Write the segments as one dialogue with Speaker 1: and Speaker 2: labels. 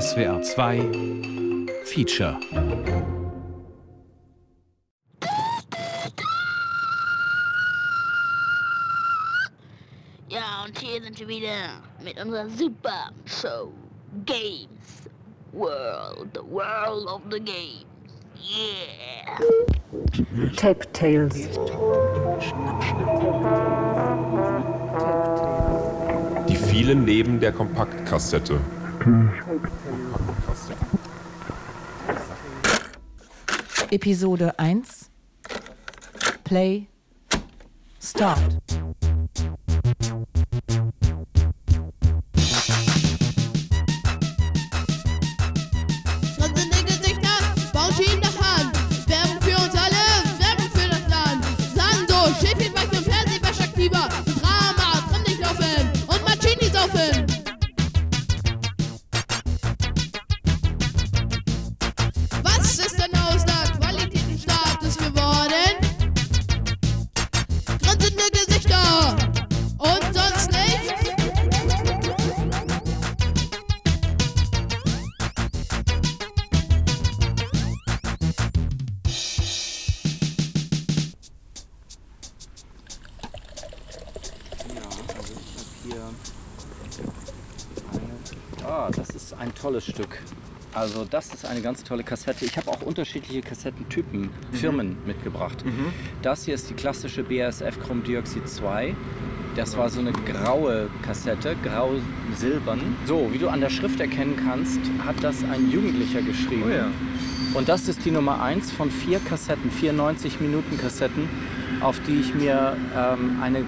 Speaker 1: SWR 2 Feature
Speaker 2: Ja, und hier sind wir wieder mit unserer super Show Games World, the World of the Games. Yeah!
Speaker 3: Tape Tales.
Speaker 4: Die vielen neben der Kompaktkassette.
Speaker 3: Episode 1 Play Start.
Speaker 5: Ist
Speaker 6: eine ganz tolle Kassette. Ich habe auch unterschiedliche Kassettentypen, Firmen mitgebracht. Das hier ist die klassische BASF Chromdioxid 2. Das war so eine graue Kassette, grau-silbern. So, wie du an der Schrift erkennen kannst, hat das ein Jugendlicher geschrieben. Und das ist die Nummer 1 von vier Kassetten, 94 Minuten Kassetten, auf die ich mir ähm, eine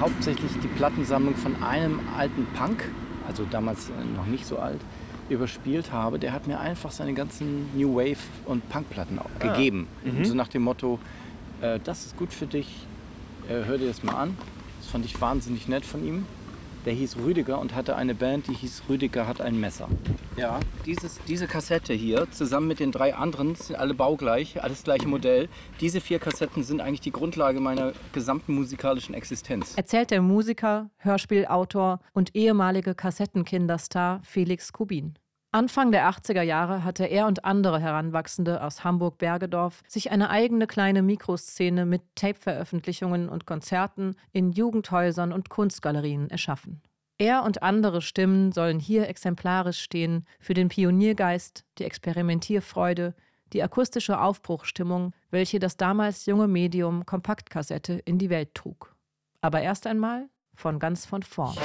Speaker 6: hauptsächlich die Plattensammlung von einem alten Punk, also damals äh, noch nicht so alt, überspielt habe. Der hat mir einfach seine ganzen New Wave und Punkplatten auch gegeben. So nach dem Motto, äh, das ist gut für dich, äh, hör dir das mal an. Das fand ich wahnsinnig nett von ihm. Der hieß Rüdiger und hatte eine Band, die hieß Rüdiger hat ein Messer. Ja, dieses, diese Kassette hier, zusammen mit den drei anderen, sind alle baugleich, alles gleiche Modell. Diese vier Kassetten sind eigentlich die Grundlage meiner gesamten musikalischen Existenz.
Speaker 3: Erzählt der Musiker, Hörspielautor und ehemalige Kassettenkinderstar Felix Kubin. Anfang der 80er Jahre hatte er und andere Heranwachsende aus Hamburg-Bergedorf sich eine eigene kleine Mikroszene mit Tape-Veröffentlichungen und Konzerten in Jugendhäusern und Kunstgalerien erschaffen. Er und andere Stimmen sollen hier exemplarisch stehen für den Pioniergeist, die Experimentierfreude, die akustische Aufbruchstimmung, welche das damals junge Medium Kompaktkassette in die Welt trug. Aber erst einmal von ganz von vorn.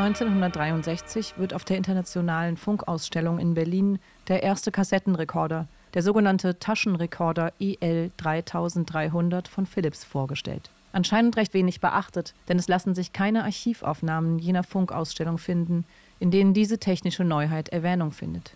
Speaker 3: 1963 wird auf der Internationalen Funkausstellung in Berlin der erste Kassettenrekorder, der sogenannte Taschenrekorder EL 3300 von Philips vorgestellt. Anscheinend recht wenig beachtet, denn es lassen sich keine Archivaufnahmen jener Funkausstellung finden, in denen diese technische Neuheit Erwähnung findet.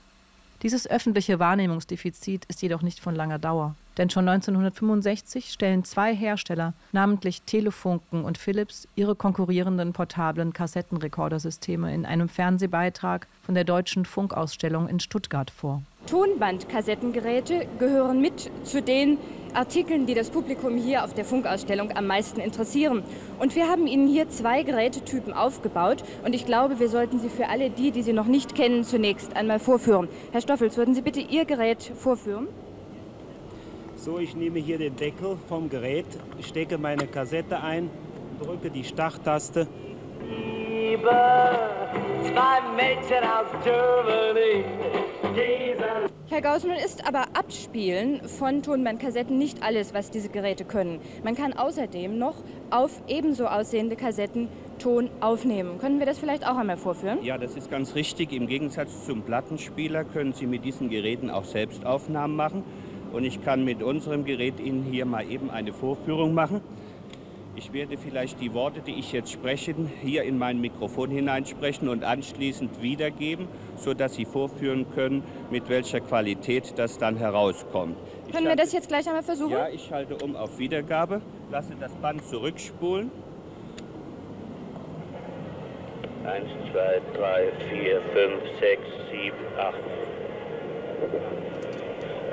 Speaker 3: Dieses öffentliche Wahrnehmungsdefizit ist jedoch nicht von langer Dauer. Denn schon 1965 stellen zwei Hersteller, namentlich Telefunken und Philips, ihre konkurrierenden portablen Kassettenrekordersysteme in einem Fernsehbeitrag von der Deutschen Funkausstellung in Stuttgart vor.
Speaker 7: Tonbandkassettengeräte gehören mit zu den Artikeln, die das Publikum hier auf der Funkausstellung am meisten interessieren. Und wir haben Ihnen hier zwei Gerätetypen aufgebaut und ich glaube, wir sollten sie für alle die, die sie noch nicht kennen, zunächst einmal vorführen. Herr Stoffels, würden Sie bitte Ihr Gerät vorführen?
Speaker 8: So, ich nehme hier den Deckel vom Gerät, stecke meine Kassette ein, drücke die Starttaste.
Speaker 9: Liebe, zwei Mädchen aus Germany. Jesus.
Speaker 7: Herr Gauss, nun ist aber Abspielen von Tonbandkassetten nicht alles, was diese Geräte können. Man kann außerdem noch auf ebenso aussehende Kassetten Ton aufnehmen. Können wir das vielleicht auch einmal vorführen?
Speaker 8: Ja, das ist ganz richtig. Im Gegensatz zum Plattenspieler können Sie mit diesen Geräten auch selbst Aufnahmen machen. Und ich kann mit unserem Gerät Ihnen hier mal eben eine Vorführung machen. Ich werde vielleicht die Worte, die ich jetzt spreche, hier in mein Mikrofon hineinsprechen und anschließend wiedergeben, sodass Sie vorführen können, mit welcher Qualität das dann herauskommt. Ich
Speaker 7: Können wir
Speaker 8: halte-
Speaker 7: das jetzt gleich einmal versuchen?
Speaker 8: Ja, ich schalte um auf Wiedergabe, lasse das Band zurückspulen.
Speaker 9: Eins, zwei, drei, vier, fünf, sechs, sieben, acht.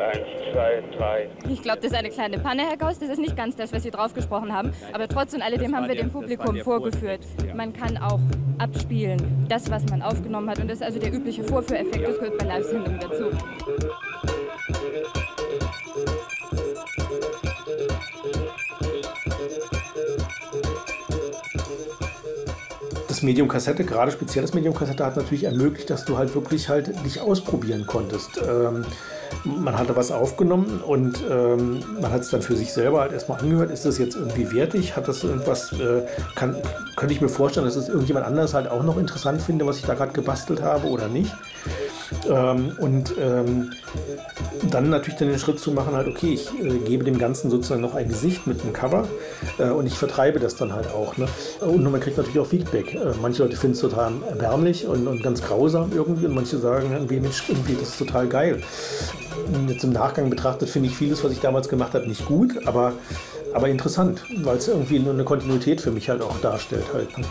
Speaker 9: Eins, zwei, drei.
Speaker 7: Ich glaube, das ist eine kleine Panne, Herr Gauss. Das ist nicht ganz das, was Sie drauf gesprochen haben. Aber trotz und alledem haben wir dem Publikum vorgeführt. Man kann auch abspielen, das, was man aufgenommen hat. Und das ist also der übliche Vorführeffekt. Das gehört bei Live-Sendungen dazu.
Speaker 10: das Medium Kassette, gerade speziell das Medium Kassette, hat natürlich ermöglicht, dass du halt wirklich halt dich ausprobieren konntest. Ähm, man hatte was aufgenommen und ähm, man hat es dann für sich selber halt erstmal angehört. Ist das jetzt irgendwie wertig? Hat das irgendwas, äh, kann, könnte ich mir vorstellen, dass es irgendjemand anders halt auch noch interessant finde, was ich da gerade gebastelt habe oder nicht? Ähm, und ähm, dann natürlich dann den Schritt zu machen, halt, okay, ich äh, gebe dem Ganzen sozusagen noch ein Gesicht mit einem Cover äh, und ich vertreibe das dann halt auch. Ne? Und man kriegt natürlich auch Feedback. Äh, manche Leute finden es total erbärmlich und, und ganz grausam irgendwie und manche sagen irgendwie, Mensch, irgendwie, das ist total geil. Und Jetzt im Nachgang betrachtet finde ich vieles, was ich damals gemacht habe, nicht gut, aber, aber interessant, weil es irgendwie nur eine Kontinuität für mich halt auch darstellt. Halt. ne?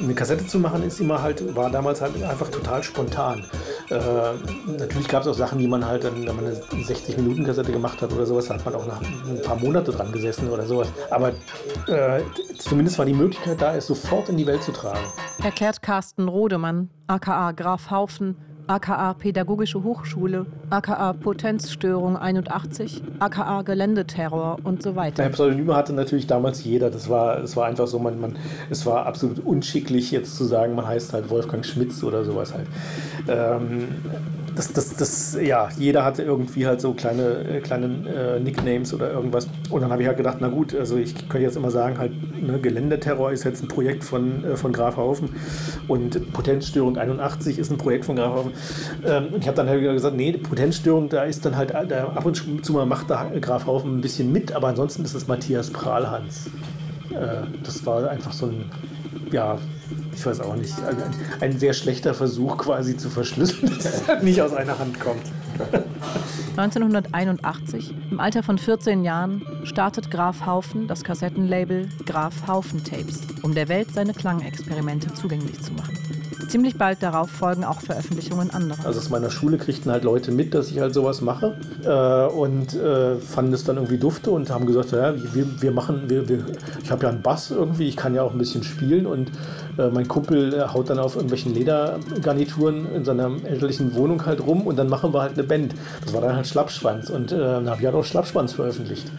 Speaker 10: Eine Kassette zu machen ist immer halt, war damals halt einfach total spontan. Äh, natürlich gab es auch Sachen, die man halt, dann, wenn man eine 60-Minuten-Kassette gemacht hat oder sowas, hat man auch nach ein paar Monate dran gesessen oder sowas. Aber äh, zumindest war die Möglichkeit da, es sofort in die Welt zu tragen.
Speaker 3: Erklärt Carsten Rodemann, aka Graf Haufen, aka Pädagogische Hochschule, aka Potenzstörung 81, aka Geländeterror und so weiter.
Speaker 10: Ja, Pseudonyme hatte natürlich damals jeder. Das war, es war einfach so, man, man, es war absolut unschicklich, jetzt zu sagen, man heißt halt Wolfgang Schmitz oder sowas halt. Ähm, das, das, das, ja, jeder hatte irgendwie halt so kleine, äh, kleine äh, Nicknames oder irgendwas. Und dann habe ich halt gedacht, na gut, also ich könnte jetzt immer sagen, halt, ne, Geländeterror ist jetzt ein Projekt von, äh, von Grafhaufen und Potenzstörung 81 ist ein Projekt von Grafhaufen. Ähm, ich habe dann halt wieder gesagt, nee, Potenzstörung, da ist dann halt, da ab und zu mal macht da Grafhaufen ein bisschen mit, aber ansonsten ist es Matthias Prahlhans. Äh, das war einfach so ein, ja, ich weiß auch nicht, ein, ein, sehr schlechter Versuch quasi zu verschlüsseln, dass es halt nicht aus einer Hand kommt.
Speaker 3: 1981, im Alter von 14 Jahren, startet Graf Haufen das Kassettenlabel Graf Haufen Tapes, um der Welt seine Klangexperimente zugänglich zu machen. Ziemlich bald darauf folgen auch Veröffentlichungen anderer.
Speaker 10: Also aus meiner Schule kriegten halt Leute mit, dass ich halt sowas mache äh, und äh, fanden es dann irgendwie dufte und haben gesagt, ja, wir, wir machen, wir, wir, ich habe ja einen Bass irgendwie, ich kann ja auch ein bisschen spielen und äh, mein Kumpel äh, haut dann auf irgendwelchen Ledergarnituren in seiner elterlichen Wohnung halt rum und dann machen wir halt eine Band. Das war dann halt Schlappschwanz und äh, habe ich halt auch Schlappschwanz veröffentlicht.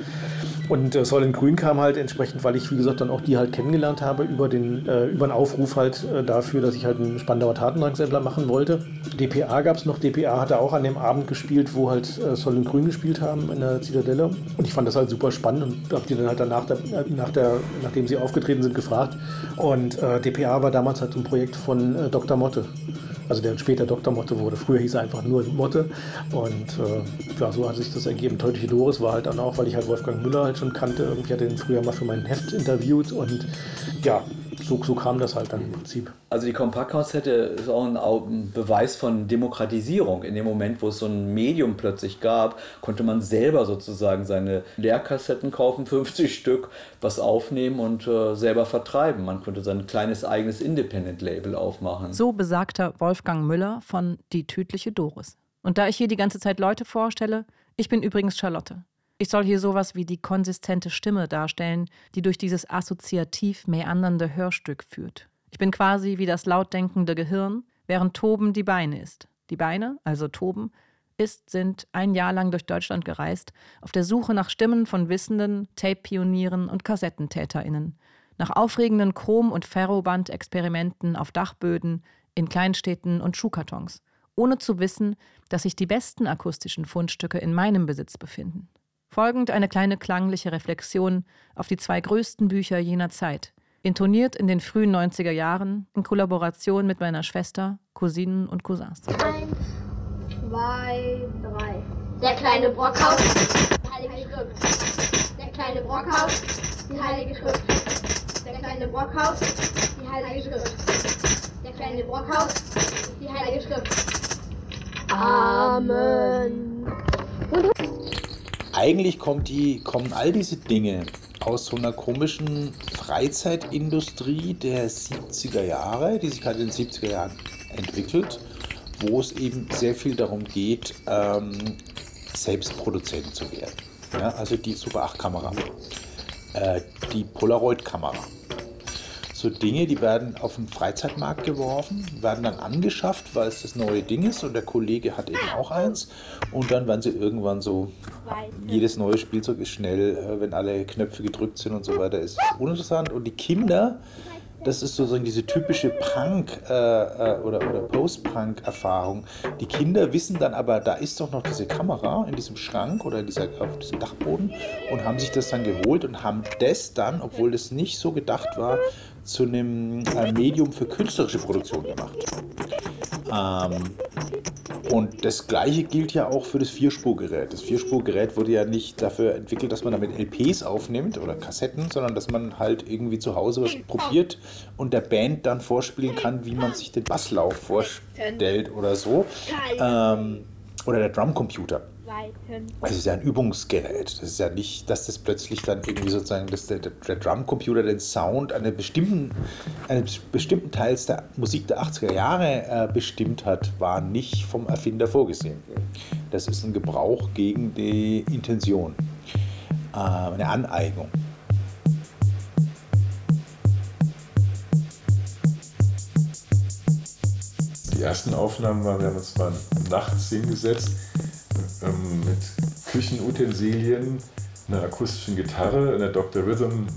Speaker 10: Und äh, Soll in Grün kam halt entsprechend, weil ich, wie gesagt, dann auch die halt kennengelernt habe, über den, äh, über einen Aufruf halt äh, dafür, dass ich halt einen Spandauer Tatendrangsammler machen wollte. DPA gab es noch. DPA hatte auch an dem Abend gespielt, wo halt äh, Soll in Grün gespielt haben in der Zitadelle. Und ich fand das halt super spannend und habe die dann halt danach, der, nach der, nachdem sie aufgetreten sind, gefragt. Und äh, DPA war damals halt so ein Projekt von äh, Dr. Motte. Also der später Dr. Motte wurde. Früher hieß er einfach nur Motte. Und äh, ja, so hat sich das ergeben. Teutliche Doris war halt dann auch, weil ich halt Wolfgang Müller halt schon kannte. Irgendwie hatte den früher mal für mein Heft interviewt. Und ja, so, so kam das halt dann im Prinzip.
Speaker 11: Also die Kompaktkassette ist auch ein, ein Beweis von Demokratisierung. In dem Moment, wo es so ein Medium plötzlich gab, konnte man selber sozusagen seine Leerkassetten kaufen, 50 Stück, was aufnehmen und äh, selber vertreiben. Man konnte sein kleines eigenes Independent-Label aufmachen.
Speaker 3: So besagter Wolfgang Müller von Die tödliche Doris. Und da ich hier die ganze Zeit Leute vorstelle, ich bin übrigens Charlotte. Ich soll hier sowas wie die konsistente Stimme darstellen, die durch dieses assoziativ meandernde Hörstück führt. Ich bin quasi wie das lautdenkende Gehirn, während Toben die Beine ist. Die Beine, also Toben, ist, sind ein Jahr lang durch Deutschland gereist, auf der Suche nach Stimmen von Wissenden, Tape-Pionieren und KassettentäterInnen, nach aufregenden Chrom- und Ferroband-Experimenten auf Dachböden, in Kleinstädten und Schuhkartons, ohne zu wissen, dass sich die besten akustischen Fundstücke in meinem Besitz befinden. Folgend eine kleine klangliche Reflexion auf die zwei größten Bücher jener Zeit, intoniert in den frühen 90er Jahren in Kollaboration mit meiner Schwester, Cousinen und Cousins.
Speaker 12: Eins, zwei, drei. Der kleine Brockhaus, die heilige Schrift. Der kleine Brockhaus, die heilige Schrift. Der kleine Brockhaus, die heilige Schrift. Der kleine Brockhaus, die heilige Schrift. Amen.
Speaker 13: Eigentlich kommt die, kommen all diese Dinge aus so einer komischen Freizeitindustrie der 70er Jahre, die sich halt in den 70er Jahren entwickelt, wo es eben sehr viel darum geht, ähm, selbst Produzent zu werden. Ja, also die Super 8 Kamera, äh, die Polaroid Kamera. So Dinge, die werden auf den Freizeitmarkt geworfen, werden dann angeschafft, weil es das neue Ding ist und der Kollege hat eben auch eins. Und dann werden sie irgendwann so, jedes neue Spielzeug ist schnell, äh, wenn alle Knöpfe gedrückt sind und so weiter, ist es uninteressant. Und die Kinder, das ist sozusagen diese typische Punk- äh, äh, oder, oder Post-Punk-Erfahrung. Die Kinder wissen dann aber, da ist doch noch diese Kamera in diesem Schrank oder dieser, auf diesem Dachboden und haben sich das dann geholt und haben das dann, obwohl das nicht so gedacht war, zu einem äh, Medium für künstlerische Produktion gemacht. Ähm, und das gleiche gilt ja auch für das Vierspurgerät. Das Vierspurgerät wurde ja nicht dafür entwickelt, dass man damit LPs aufnimmt oder Kassetten, sondern dass man halt irgendwie zu Hause was probiert und der Band dann vorspielen kann, wie man sich den Basslauf vorstellt oder so. Ähm, oder der Drumcomputer. Das ist ja ein Übungsgerät. Das ist ja nicht, dass das plötzlich dann irgendwie sozusagen dass der, der Drumcomputer den Sound eines bestimmten, eines bestimmten Teils der Musik der 80er Jahre äh, bestimmt hat, war nicht vom Erfinder vorgesehen. Das ist ein Gebrauch gegen die Intention, äh, eine Aneignung.
Speaker 14: Die ersten Aufnahmen waren, wir haben uns mal nachts hingesetzt ähm, mit Küchenutensilien, einer akustischen Gitarre, einer Dr. Rhythm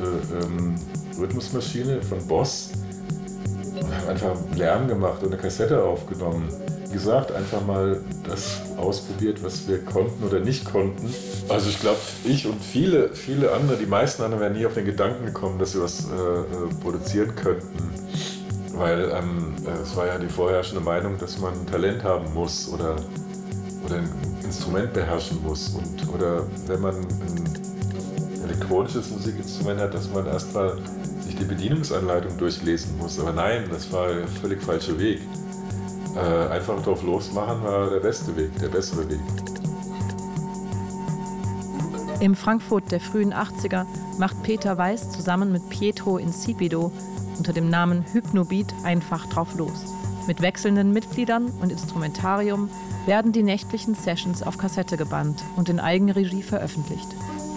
Speaker 14: äh, ähm, Rhythmusmaschine von Boss und haben einfach Lärm gemacht und eine Kassette aufgenommen. Wie gesagt, einfach mal das ausprobiert, was wir konnten oder nicht konnten. Also ich glaube, ich und viele, viele andere, die meisten anderen wären nie auf den Gedanken gekommen, dass sie was äh, äh produzieren könnten. Weil ähm, es war ja die vorherrschende Meinung, dass man Talent haben muss oder, oder ein Instrument beherrschen muss. Und, oder wenn man ein elektronisches Musikinstrument hat, dass man erstmal sich die Bedienungsanleitung durchlesen muss. Aber nein, das war der völlig falsche Weg. Äh, einfach drauf losmachen war der beste Weg, der bessere Weg.
Speaker 3: Im Frankfurt der frühen 80er macht Peter Weiß zusammen mit Pietro Insipido unter dem Namen Hypnobeat einfach drauf los. Mit wechselnden Mitgliedern und Instrumentarium werden die nächtlichen Sessions auf Kassette gebannt und in Eigenregie veröffentlicht.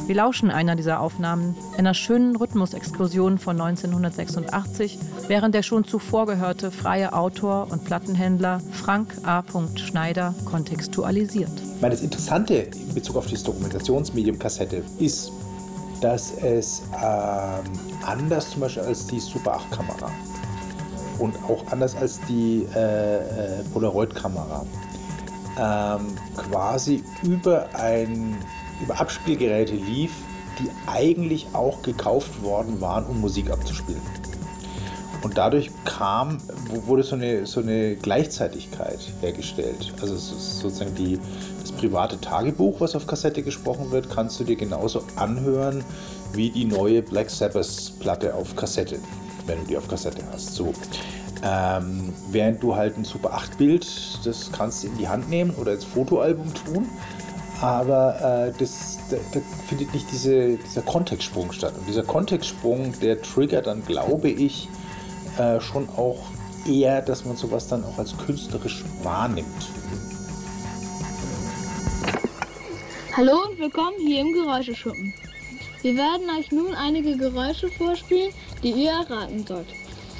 Speaker 3: Wir lauschen einer dieser Aufnahmen, einer schönen Rhythmusexplosion von 1986, während der schon zuvor gehörte freie Autor und Plattenhändler Frank A. Schneider kontextualisiert.
Speaker 13: Meine, das Interessante in Bezug auf das Dokumentationsmedium Kassette ist, dass es ähm, anders zum Beispiel als die Super 8 Kamera und auch anders als die äh, äh, Polaroid-Kamera ähm, quasi über ein über Abspielgeräte lief, die eigentlich auch gekauft worden waren, um Musik abzuspielen. Und dadurch kam, wurde so eine, so eine Gleichzeitigkeit hergestellt. Also sozusagen die, das private Tagebuch, was auf Kassette gesprochen wird, kannst du dir genauso anhören wie die neue Black Sabbath Platte auf Kassette, wenn du die auf Kassette hast. So. Ähm, während du halt ein Super 8 Bild, das kannst du in die Hand nehmen oder als Fotoalbum tun, aber äh, das, da, da, findet nicht diese, dieser Kontextsprung statt. Und dieser Kontextsprung, der triggert dann, glaube ich, äh, schon auch eher, dass man sowas dann auch als künstlerisch wahrnimmt.
Speaker 15: Hallo und willkommen hier im Geräuscheschuppen. Wir werden euch nun einige Geräusche vorspielen, die ihr erraten sollt.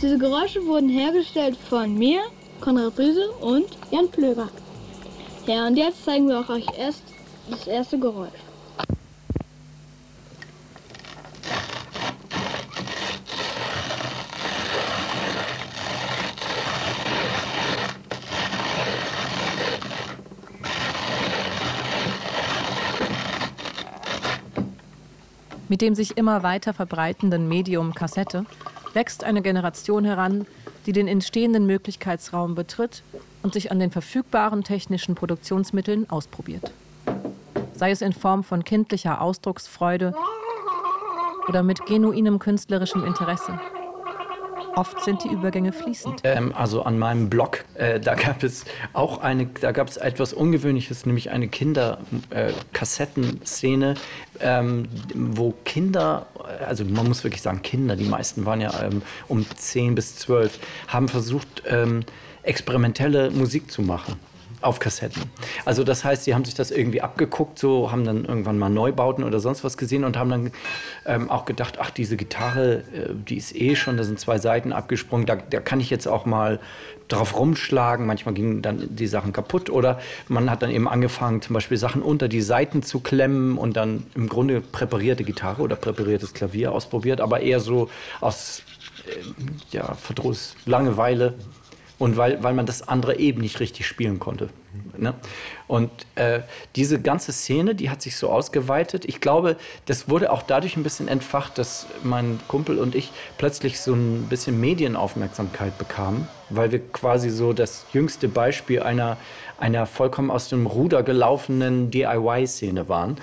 Speaker 15: Diese Geräusche wurden hergestellt von mir, Konrad Briese und Jan Plöger. Ja, und jetzt zeigen wir auch euch erst das erste Geräusch.
Speaker 3: Mit dem sich immer weiter verbreitenden Medium Kassette wächst eine Generation heran, die den entstehenden Möglichkeitsraum betritt und sich an den verfügbaren technischen Produktionsmitteln ausprobiert. Sei es in Form von kindlicher Ausdrucksfreude oder mit genuinem künstlerischem Interesse. Oft sind die Übergänge fließend.
Speaker 11: Ähm, also an meinem Blog, äh, da gab es auch eine, da gab es etwas Ungewöhnliches, nämlich eine Kinderkassettenszene, äh, ähm, wo Kinder, also man muss wirklich sagen Kinder, die meisten waren ja ähm, um 10 bis 12, haben versucht, ähm, experimentelle Musik zu machen.
Speaker 16: Auf Kassetten. Also das heißt, sie haben sich das irgendwie abgeguckt, so haben dann irgendwann mal Neubauten oder sonst was gesehen und haben dann ähm, auch gedacht, ach, diese Gitarre, äh, die ist eh schon, da sind zwei Seiten abgesprungen, da, da kann ich jetzt auch mal drauf rumschlagen. Manchmal gingen dann die Sachen kaputt oder man hat dann eben angefangen, zum Beispiel Sachen unter die Seiten zu klemmen und dann im Grunde präparierte Gitarre oder präpariertes Klavier ausprobiert, aber eher so aus äh, ja, Verdruss, Langeweile und weil, weil man das andere eben nicht richtig spielen konnte. Ne? Und äh, diese ganze Szene, die hat sich so ausgeweitet. Ich glaube, das wurde auch dadurch ein bisschen entfacht, dass mein Kumpel und ich plötzlich so ein bisschen Medienaufmerksamkeit bekamen, weil wir quasi so das jüngste Beispiel einer, einer vollkommen aus dem Ruder gelaufenen DIY-Szene waren.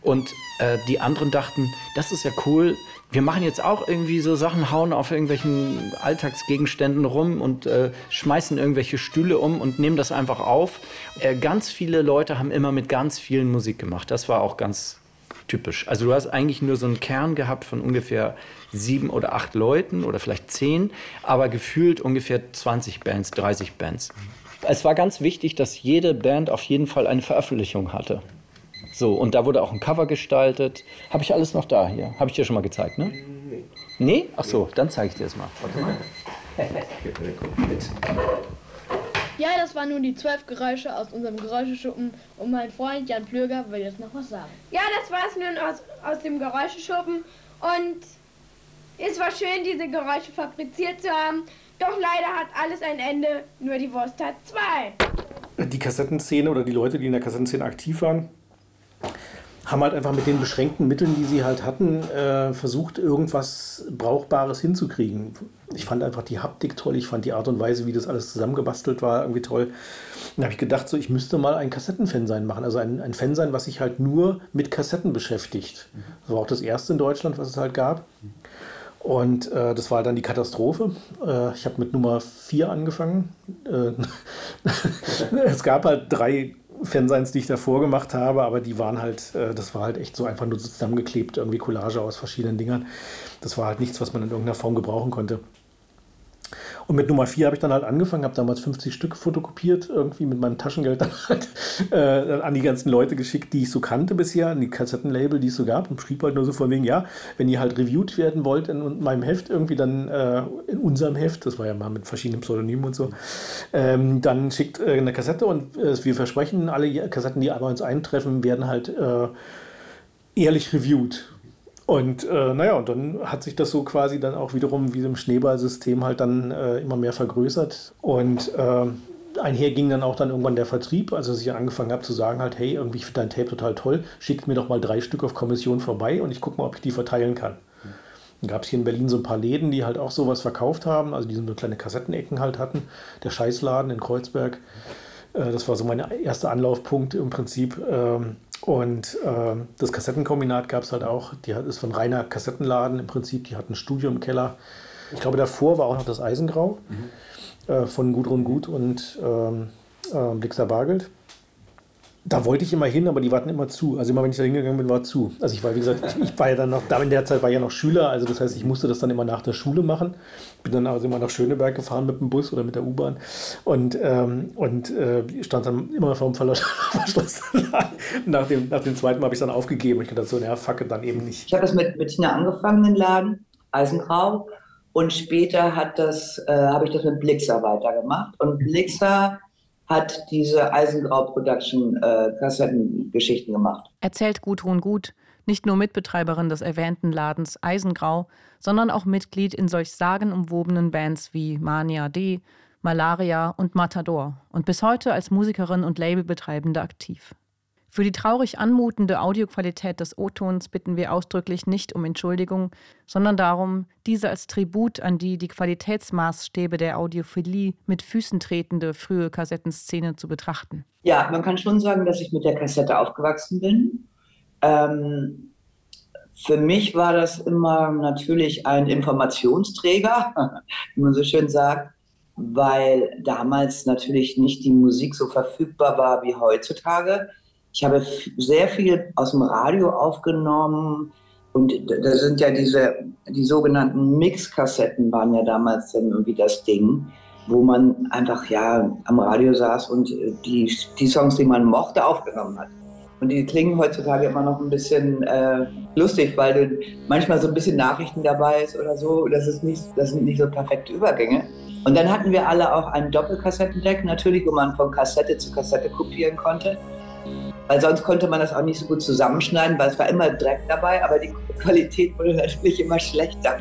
Speaker 16: Und äh, die anderen dachten, das ist ja cool, wir machen jetzt auch irgendwie so Sachen, hauen auf irgendwelchen Alltagsgegenständen rum und äh, schmeißen irgendwelche Stühle um und nehmen das einfach auf. Äh, ganz viele Leute haben immer mit ganz vielen Musik gemacht. Das war auch ganz typisch. Also du hast eigentlich nur so einen Kern gehabt von ungefähr sieben oder acht Leuten oder vielleicht zehn, aber gefühlt ungefähr 20 Bands, 30 Bands. Es war ganz wichtig, dass jede Band auf jeden Fall eine Veröffentlichung hatte. So, und da wurde auch ein Cover gestaltet. Habe ich alles noch da hier? Habe ich dir schon mal gezeigt, ne? Nee. Nee? Ach so, dann zeige ich dir das mal. Warte mal.
Speaker 15: Ja, das waren nun die zwölf Geräusche aus unserem Geräuscheschuppen und mein Freund Jan Plöger will jetzt noch was sagen.
Speaker 12: Ja, das war's nun aus, aus dem Geräuscheschuppen und es war schön, diese Geräusche fabriziert zu haben. Doch leider hat alles ein Ende, nur die Wurst hat zwei.
Speaker 10: Die Kassettenszene oder die Leute, die in der Kassettenszene aktiv waren, haben halt einfach mit den beschränkten Mitteln, die sie halt hatten, äh, versucht, irgendwas Brauchbares hinzukriegen. Ich fand einfach die Haptik toll, ich fand die Art und Weise, wie das alles zusammengebastelt war, irgendwie toll. Dann habe ich gedacht, so, ich müsste mal ein Kassettenfansein machen. Also ein, ein Fansein, was sich halt nur mit Kassetten beschäftigt. Das war auch das erste in Deutschland, was es halt gab. Und äh, das war dann die Katastrophe. Äh, ich habe mit Nummer 4 angefangen. Äh, es gab halt drei Fanseins, die ich davor gemacht habe, aber die waren halt, äh, das war halt echt so einfach nur zusammengeklebt, irgendwie Collage aus verschiedenen Dingern. Das war halt nichts, was man in irgendeiner Form gebrauchen konnte. Und mit Nummer 4 habe ich dann halt angefangen, habe damals 50 Stück fotokopiert, irgendwie mit meinem Taschengeld dann halt äh, an die ganzen Leute geschickt, die ich so kannte bisher, an die Kassettenlabel, die es so gab und schrieb halt nur so von wegen, ja, wenn ihr halt reviewed werden wollt in meinem Heft irgendwie, dann äh, in unserem Heft, das war ja mal mit verschiedenen Pseudonymen und so, ähm, dann schickt äh, eine Kassette und äh, wir versprechen, alle Kassetten, die bei uns eintreffen, werden halt äh, ehrlich reviewed. Und äh, naja, und dann hat sich das so quasi dann auch wiederum wie im Schneeballsystem halt dann äh, immer mehr vergrößert. Und äh, einher ging dann auch dann irgendwann der Vertrieb, also dass ich angefangen habe zu sagen halt, hey, irgendwie ich finde dein Tape total toll, schickt mir doch mal drei Stück auf Kommission vorbei und ich gucke mal, ob ich die verteilen kann. Dann gab es hier in Berlin so ein paar Läden, die halt auch sowas verkauft haben, also die so kleine Kassettenecken halt hatten. Der Scheißladen in Kreuzberg. Äh, das war so mein erster Anlaufpunkt im Prinzip. Ähm, und äh, das Kassettenkombinat gab es halt auch. Die ist von reiner Kassettenladen im Prinzip. Die hatten ein Studio im Keller. Ich glaube, davor war auch noch das Eisengrau mhm. äh, von Gudrun Gut und ähm, äh, Blixer Bargeld. Da wollte ich immer hin, aber die warten immer zu. Also immer, wenn ich da hingegangen bin, war zu. Also ich war, wie gesagt, ich, ich war ja dann noch, da in der Zeit war ich ja noch Schüler, also das heißt, ich musste das dann immer nach der Schule machen. Bin dann also immer nach Schöneberg gefahren mit dem Bus oder mit der U-Bahn und, ähm, und äh, stand dann immer vor dem verschlossenen. Nach dem, nach dem zweiten Mal habe ich dann aufgegeben. Ich dachte so, naja, fuck dann eben nicht.
Speaker 17: Ich habe das mit Bettina angefangen, den Laden, Eisengrau. Und später hat das, äh, habe ich das mit Blixer weitergemacht. Und Blixer hat diese Eisengrau Production äh, gemacht.
Speaker 3: Erzählt Gudrun Gut, nicht nur Mitbetreiberin des erwähnten Ladens Eisengrau, sondern auch Mitglied in solch sagenumwobenen Bands wie Mania D, Malaria und Matador und bis heute als Musikerin und Labelbetreibende aktiv. Für die traurig anmutende Audioqualität des O-Tons bitten wir ausdrücklich nicht um Entschuldigung, sondern darum, diese als Tribut an die die Qualitätsmaßstäbe der Audiophilie mit Füßen tretende frühe Kassettenszene zu betrachten.
Speaker 17: Ja, man kann schon sagen, dass ich mit der Kassette aufgewachsen bin. Ähm, für mich war das immer natürlich ein Informationsträger, wie man so schön sagt, weil damals natürlich nicht die Musik so verfügbar war wie heutzutage. Ich habe sehr viel aus dem Radio aufgenommen und da sind ja diese, die sogenannten Mixkassetten waren ja damals dann irgendwie das Ding. wo man einfach ja am Radio saß und äh, die, die Songs, die man mochte, aufgenommen hat. Und die klingen heutzutage immer noch ein bisschen äh, lustig, weil manchmal so ein bisschen Nachrichten dabei ist oder so. Das, ist nicht, das sind nicht so perfekte Übergänge. Und dann hatten wir alle auch ein Doppelkassettendeck, natürlich, wo man von Kassette zu Kassette kopieren konnte. Weil sonst konnte man das auch nicht so gut zusammenschneiden, weil es war immer Dreck dabei, aber die Qualität wurde natürlich immer schlechter.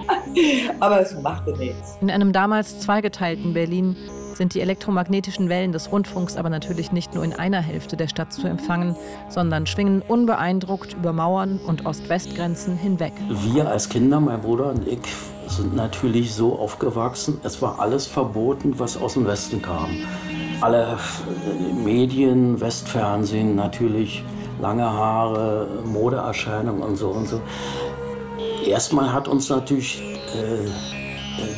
Speaker 17: aber es machte nichts.
Speaker 3: In einem damals zweigeteilten Berlin sind die elektromagnetischen Wellen des Rundfunks aber natürlich nicht nur in einer Hälfte der Stadt zu empfangen, sondern schwingen unbeeindruckt über Mauern und Ost-West-Grenzen hinweg.
Speaker 18: Wir als Kinder, mein Bruder und ich, sind natürlich so aufgewachsen, es war alles verboten, was aus dem Westen kam. Alle Medien, Westfernsehen natürlich, lange Haare, Modeerscheinungen und so und so. Erstmal hat uns natürlich äh,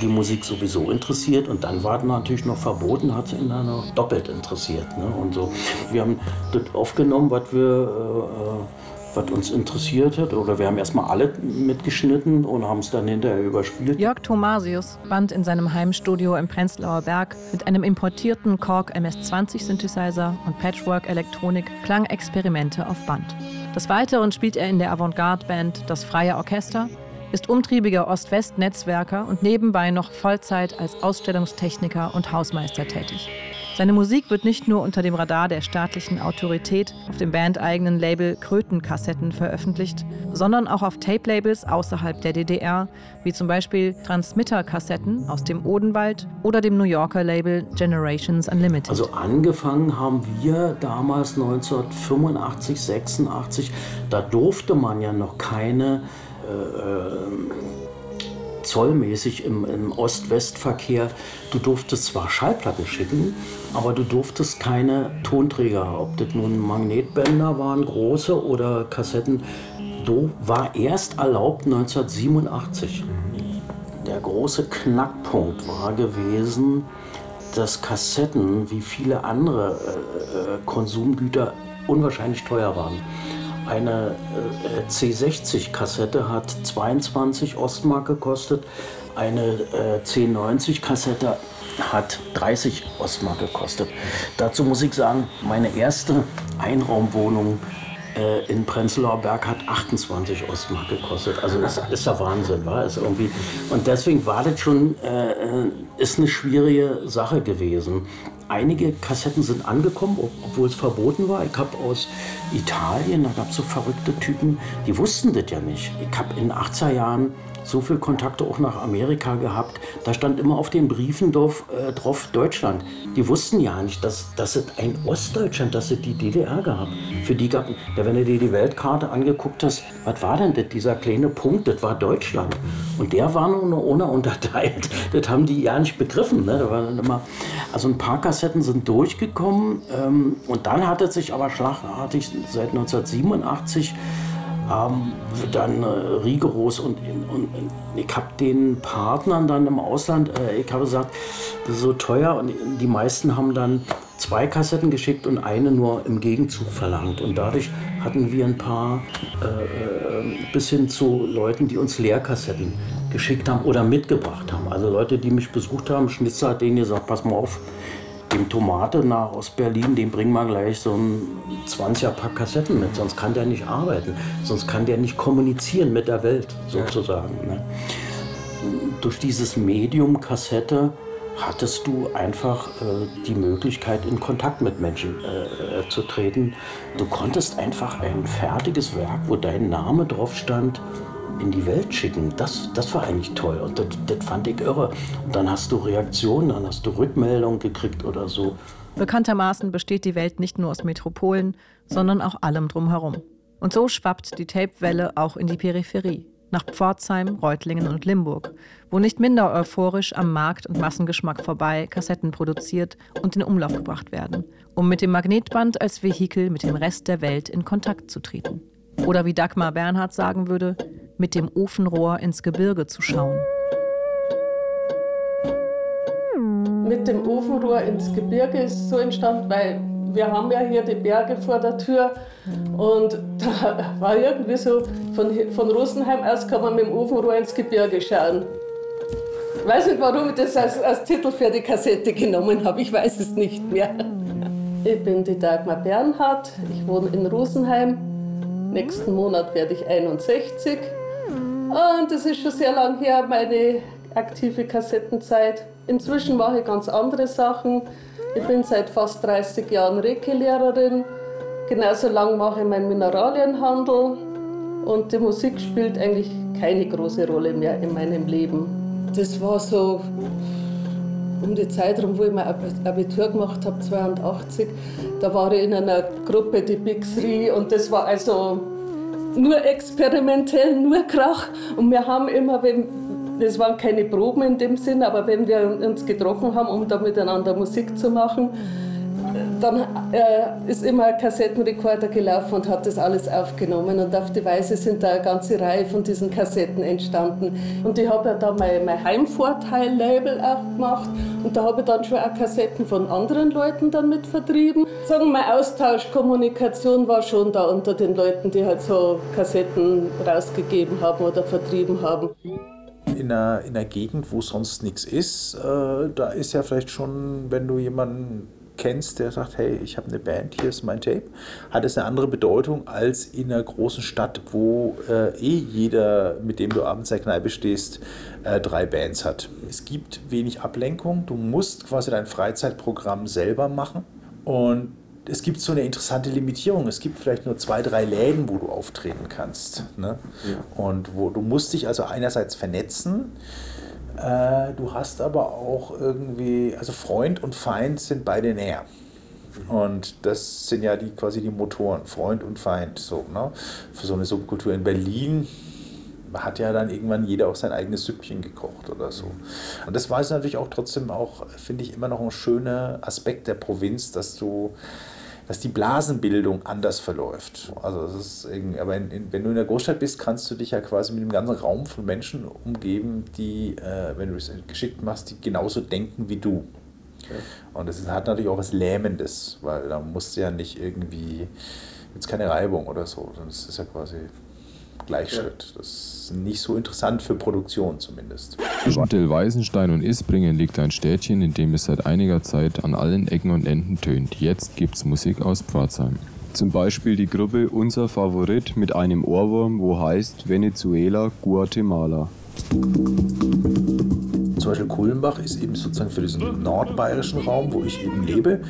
Speaker 18: die Musik sowieso interessiert und dann war natürlich noch verboten, hat sie ihn dann noch doppelt interessiert. Ne? Und so. Wir haben das aufgenommen, was wir äh, was uns interessiert hat. Oder wir haben erstmal alle mitgeschnitten und haben es dann hinterher überspielt.
Speaker 3: Jörg Thomasius band in seinem Heimstudio im Prenzlauer Berg mit einem importierten Korg MS-20 Synthesizer und Patchwork-Elektronik Klangexperimente auf Band. Des Weiteren spielt er in der Avantgarde-Band Das Freie Orchester ist umtriebiger Ost-West-Netzwerker und nebenbei noch Vollzeit als Ausstellungstechniker und Hausmeister tätig. Seine Musik wird nicht nur unter dem Radar der staatlichen Autorität auf dem bandeigenen Label Krötenkassetten veröffentlicht, sondern auch auf Tape-Labels außerhalb der DDR, wie zum Beispiel Transmitter-Kassetten aus dem Odenwald oder dem New Yorker Label Generations Unlimited.
Speaker 18: Also angefangen haben wir damals 1985, 86, da durfte man ja noch keine äh, zollmäßig im, im Ost-West-Verkehr. Du durftest zwar Schallplatten schicken, aber du durftest keine Tonträger, ob das nun Magnetbänder waren, große oder Kassetten. So war erst erlaubt 1987. Der große Knackpunkt war gewesen, dass Kassetten wie viele andere äh, äh Konsumgüter unwahrscheinlich teuer waren. Eine äh, C60-Kassette hat 22 Ostmark gekostet, eine äh, C90-Kassette hat 30 Ostmark gekostet. Dazu muss ich sagen, meine erste Einraumwohnung äh, in Prenzlauer Berg hat 28 Ostmark gekostet. Also ist, ist der Wahnsinn, war es irgendwie. Und deswegen war das schon, äh, äh, ist eine schwierige Sache gewesen. Einige Kassetten sind angekommen, obwohl es verboten war. Ich habe aus Italien, da gab es so verrückte Typen, die wussten das ja nicht. Ich habe in den 80er Jahren so viele Kontakte auch nach Amerika gehabt. Da stand immer auf den Briefen drauf, äh, drauf Deutschland. Die wussten ja nicht, dass, dass es ein Ostdeutschland, dass es die DDR gab. Für die gab, ja, wenn du dir die Weltkarte angeguckt hast, was war denn das, dieser kleine Punkt, das war Deutschland. Und der war nur ohne unterteilt. Das haben die ja nicht begriffen. Ne? Immer, also ein paar Kassetten sind durchgekommen ähm, und dann hat es sich aber schlagartig seit 1987 ähm, dann äh, rigoros und, und, und ich habe den Partnern dann im Ausland, äh, ich habe gesagt, das ist so teuer und die meisten haben dann zwei Kassetten geschickt und eine nur im Gegenzug verlangt und dadurch hatten wir ein paar äh, äh bis hin zu Leuten, die uns Leerkassetten geschickt haben oder mitgebracht haben. Also Leute, die mich besucht haben, Schnitzer hat denen gesagt, pass mal auf, dem Tomate nach Ostberlin, dem bringen wir gleich so ein 20er-Pack Kassetten mit, sonst kann der nicht arbeiten, sonst kann der nicht kommunizieren mit der Welt sozusagen. Ne? Durch dieses Medium Kassette hattest du einfach äh, die Möglichkeit, in Kontakt mit Menschen äh, äh zu treten. Du konntest einfach ein fertiges Werk, wo dein Name drauf stand, in die Welt schicken. Das, das war eigentlich toll und das, das fand ich irre. Und dann hast du Reaktionen, dann hast du Rückmeldungen gekriegt oder so.
Speaker 3: Bekanntermaßen besteht die Welt nicht nur aus Metropolen, sondern auch allem drumherum. Und so schwappt die Tapewelle auch in die Peripherie, nach Pforzheim, Reutlingen und Limburg, wo nicht minder euphorisch am Markt und Massengeschmack vorbei Kassetten produziert und in Umlauf gebracht werden, um mit dem Magnetband als Vehikel mit dem Rest der Welt in Kontakt zu treten. Oder wie Dagmar Bernhard sagen würde, mit dem Ofenrohr ins Gebirge zu schauen.
Speaker 19: Mit dem Ofenrohr ins Gebirge ist so entstanden, weil wir haben ja hier die Berge vor der Tür und da war irgendwie so, von, von Rosenheim aus kann man mit dem Ofenrohr ins Gebirge schauen. Ich weiß nicht, warum ich das als, als Titel für die Kassette genommen habe. Ich weiß es nicht mehr. Ich bin die Dagmar Bernhard. Ich wohne in Rosenheim. Nächsten Monat werde ich 61. Und es ist schon sehr lang her, meine aktive Kassettenzeit. Inzwischen mache ich ganz andere Sachen. Ich bin seit fast 30 Jahren Reiki-Lehrerin. Genauso lang mache ich meinen Mineralienhandel. Und die Musik spielt eigentlich keine große Rolle mehr in meinem Leben. Das war so um die Zeit rum, wo ich mein Abitur gemacht habe, 82. Da war ich in einer Gruppe, die Big Three, und das war also nur experimentell, nur Krach. Und wir haben immer, wenn, das waren keine Proben in dem Sinn, aber wenn wir uns getroffen haben, um da miteinander Musik zu machen, dann äh, ist immer ein Kassettenrekorder gelaufen und hat das alles aufgenommen. Und auf die Weise sind da eine ganze Reihe von diesen Kassetten entstanden. Und ich habe ja da mein, mein Heimvorteil-Label auch gemacht. Und da habe ich dann schon auch Kassetten von anderen Leuten dann mit vertrieben. Sagen wir, mal, Austausch, Kommunikation war schon da unter den Leuten, die halt so Kassetten rausgegeben haben oder vertrieben haben.
Speaker 13: In einer, in einer Gegend, wo sonst nichts ist, äh, da ist ja vielleicht schon, wenn du jemanden kennst, der sagt, hey, ich habe eine Band, hier ist mein Tape, hat es eine andere Bedeutung als in einer großen Stadt, wo äh, eh jeder, mit dem du abends in der Kneipe stehst, äh, drei Bands hat. Es gibt wenig Ablenkung, du musst quasi dein Freizeitprogramm selber machen und es gibt so eine interessante Limitierung. Es gibt vielleicht nur zwei, drei Läden, wo du auftreten kannst. Ne? Ja. Und wo du musst dich also einerseits vernetzen, äh, du hast aber auch irgendwie, also Freund und Feind sind beide näher. Und das sind ja die quasi die Motoren, Freund und Feind. So, ne? Für so eine Subkultur in Berlin hat ja dann irgendwann jeder auch sein eigenes Süppchen gekocht oder so. Und das war es natürlich auch trotzdem auch, finde ich, immer noch ein schöner Aspekt der Provinz, dass du dass die Blasenbildung anders verläuft. Also das ist irgendwie, aber in, in, wenn du in der Großstadt bist, kannst du dich ja quasi mit einem ganzen Raum von Menschen umgeben, die, äh, wenn du es geschickt machst, die genauso denken wie du. Okay. Und das hat natürlich auch was Lähmendes, weil da musst du ja nicht irgendwie, jetzt keine Reibung oder so, das ist ja quasi Gleichschritt. Das ist nicht so interessant für Produktion zumindest.
Speaker 20: Zwischen Weißenstein und Isbringen liegt ein Städtchen, in dem es seit einiger Zeit an allen Ecken und Enden tönt. Jetzt gibt's Musik aus Pforzheim. Zum Beispiel die Gruppe Unser Favorit mit einem Ohrwurm, wo heißt Venezuela, Guatemala.
Speaker 13: Zum Beispiel Kulmbach ist eben sozusagen für diesen nordbayerischen Raum, wo ich eben lebe,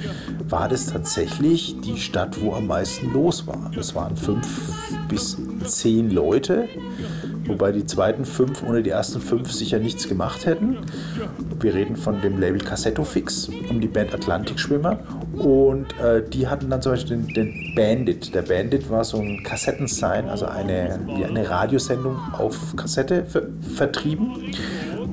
Speaker 13: war das tatsächlich die Stadt, wo am meisten los war. Das waren fünf bis zehn Leute, wobei die zweiten fünf ohne die ersten fünf sicher nichts gemacht hätten. Wir reden von dem Label Cassetto Fix um die Band Atlantikschwimmer und äh, die hatten dann zum Beispiel den, den, Bandit. Der Bandit war so ein Kassettensign, also eine, eine Radiosendung auf Kassette ver vertrieben.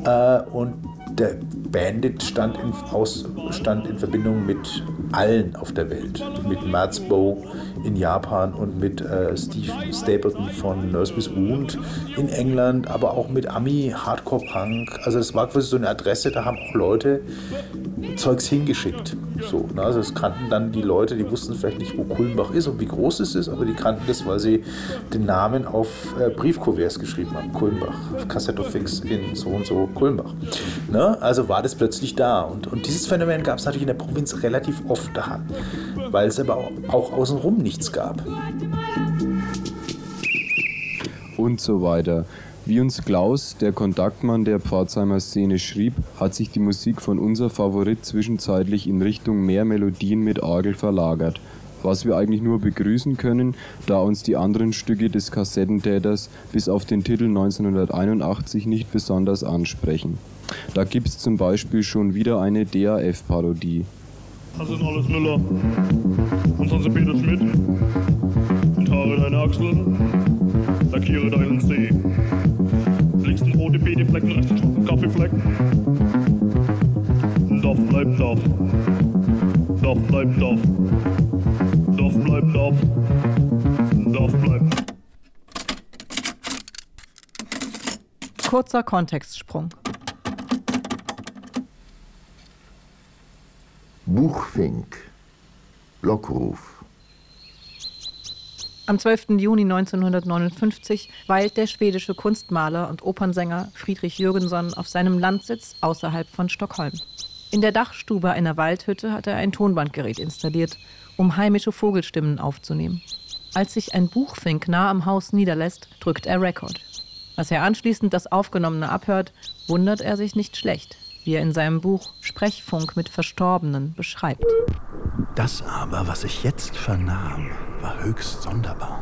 Speaker 13: Äh, und der Bandit stand in, aus, stand in Verbindung mit allen auf der Welt. Mit Mats Bow in Japan und mit äh, Steve Stapleton von Nurse's Wound in England, aber auch mit Ami Hardcore Punk. Also es war quasi so eine Adresse, da haben auch Leute Zeugs hingeschickt. So, ne? Also es kannten dann die Leute, die wussten vielleicht nicht, wo Kulmbach ist und wie groß es ist, aber die kannten das, weil sie den Namen auf äh, Briefkuverts geschrieben haben. Kulmbach, Cassette Fix in so und so Kulmbach. Ne? Also war das plötzlich da. Und, und dieses Phänomen gab es natürlich in der Provinz relativ oft da, weil es aber auch, auch außenrum nichts gab.
Speaker 20: Und so weiter. Wie uns Klaus, der Kontaktmann der Pforzheimer Szene, schrieb, hat sich die Musik von unser Favorit zwischenzeitlich in Richtung mehr Melodien mit Orgel verlagert. Was wir eigentlich nur begrüßen können, da uns die anderen Stücke des Kassettentäters bis auf den Titel 1981 nicht besonders ansprechen. Da gibt's zum Beispiel schon wieder eine DAF-Parodie.
Speaker 21: Das sind alles Müller. Und sonst Peter Schmidt. Und haare deine Achseln. Lackiere deinen See links ein rote Babyflecken, rechts ein Kaffeefleck. Dorf bleibt Dorf. Dorf bleibt Dorf. Dorf bleibt Dorf. Dorf bleibt.
Speaker 3: Kurzer Kontextsprung.
Speaker 22: Buchfink. Lockruf.
Speaker 3: Am 12. Juni 1959 weilt der schwedische Kunstmaler und Opernsänger Friedrich Jürgensson auf seinem Landsitz außerhalb von Stockholm. In der Dachstube einer Waldhütte hat er ein Tonbandgerät installiert, um heimische Vogelstimmen aufzunehmen. Als sich ein Buchfink nah am Haus niederlässt, drückt er Record. Als er anschließend das Aufgenommene abhört, wundert er sich nicht schlecht, wie er in seinem Buch Sprechfunk mit Verstorbenen beschreibt.
Speaker 22: Das aber, was ich jetzt vernahm, war höchst sonderbar.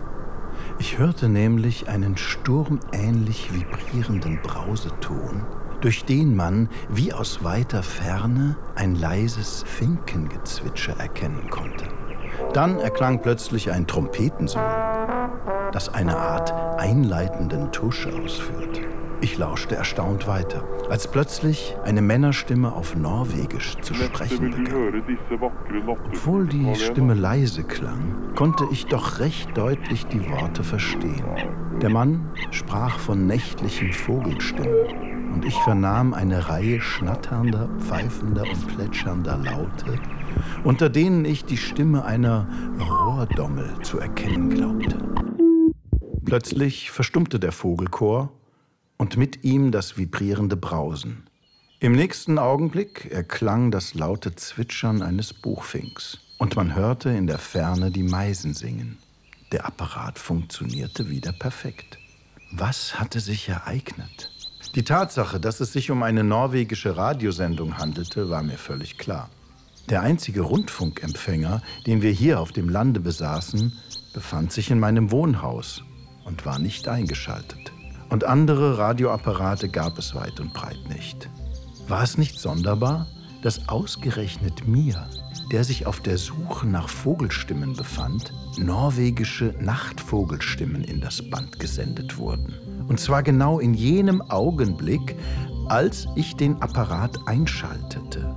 Speaker 22: Ich hörte nämlich einen sturmähnlich vibrierenden Brauseton, durch den man wie aus weiter Ferne ein leises Finkengezwitscher erkennen konnte. Dann erklang plötzlich ein Trompetensolo, das eine Art einleitenden Tusch ausführte. Ich lauschte erstaunt weiter, als plötzlich eine Männerstimme auf Norwegisch zu sprechen begann. Obwohl die Stimme leise klang, konnte ich doch recht deutlich die Worte verstehen. Der Mann sprach von nächtlichen Vogelstimmen und ich vernahm eine Reihe schnatternder, pfeifender und plätschernder Laute, unter denen ich die Stimme einer Rohrdommel zu erkennen glaubte. Plötzlich verstummte der Vogelchor und mit ihm das vibrierende Brausen. Im nächsten Augenblick erklang das laute Zwitschern eines Buchfinks und man hörte in der Ferne die Meisen singen. Der Apparat funktionierte wieder perfekt. Was hatte sich ereignet? Die Tatsache, dass es sich um eine norwegische Radiosendung handelte, war mir völlig klar. Der einzige Rundfunkempfänger, den wir hier auf dem Lande besaßen, befand sich in meinem Wohnhaus und war nicht eingeschaltet. Und andere Radioapparate gab es weit und breit nicht. War es nicht sonderbar, dass ausgerechnet mir, der sich auf der Suche nach Vogelstimmen befand, norwegische Nachtvogelstimmen in das Band gesendet wurden? Und zwar genau in jenem Augenblick, als ich den Apparat einschaltete.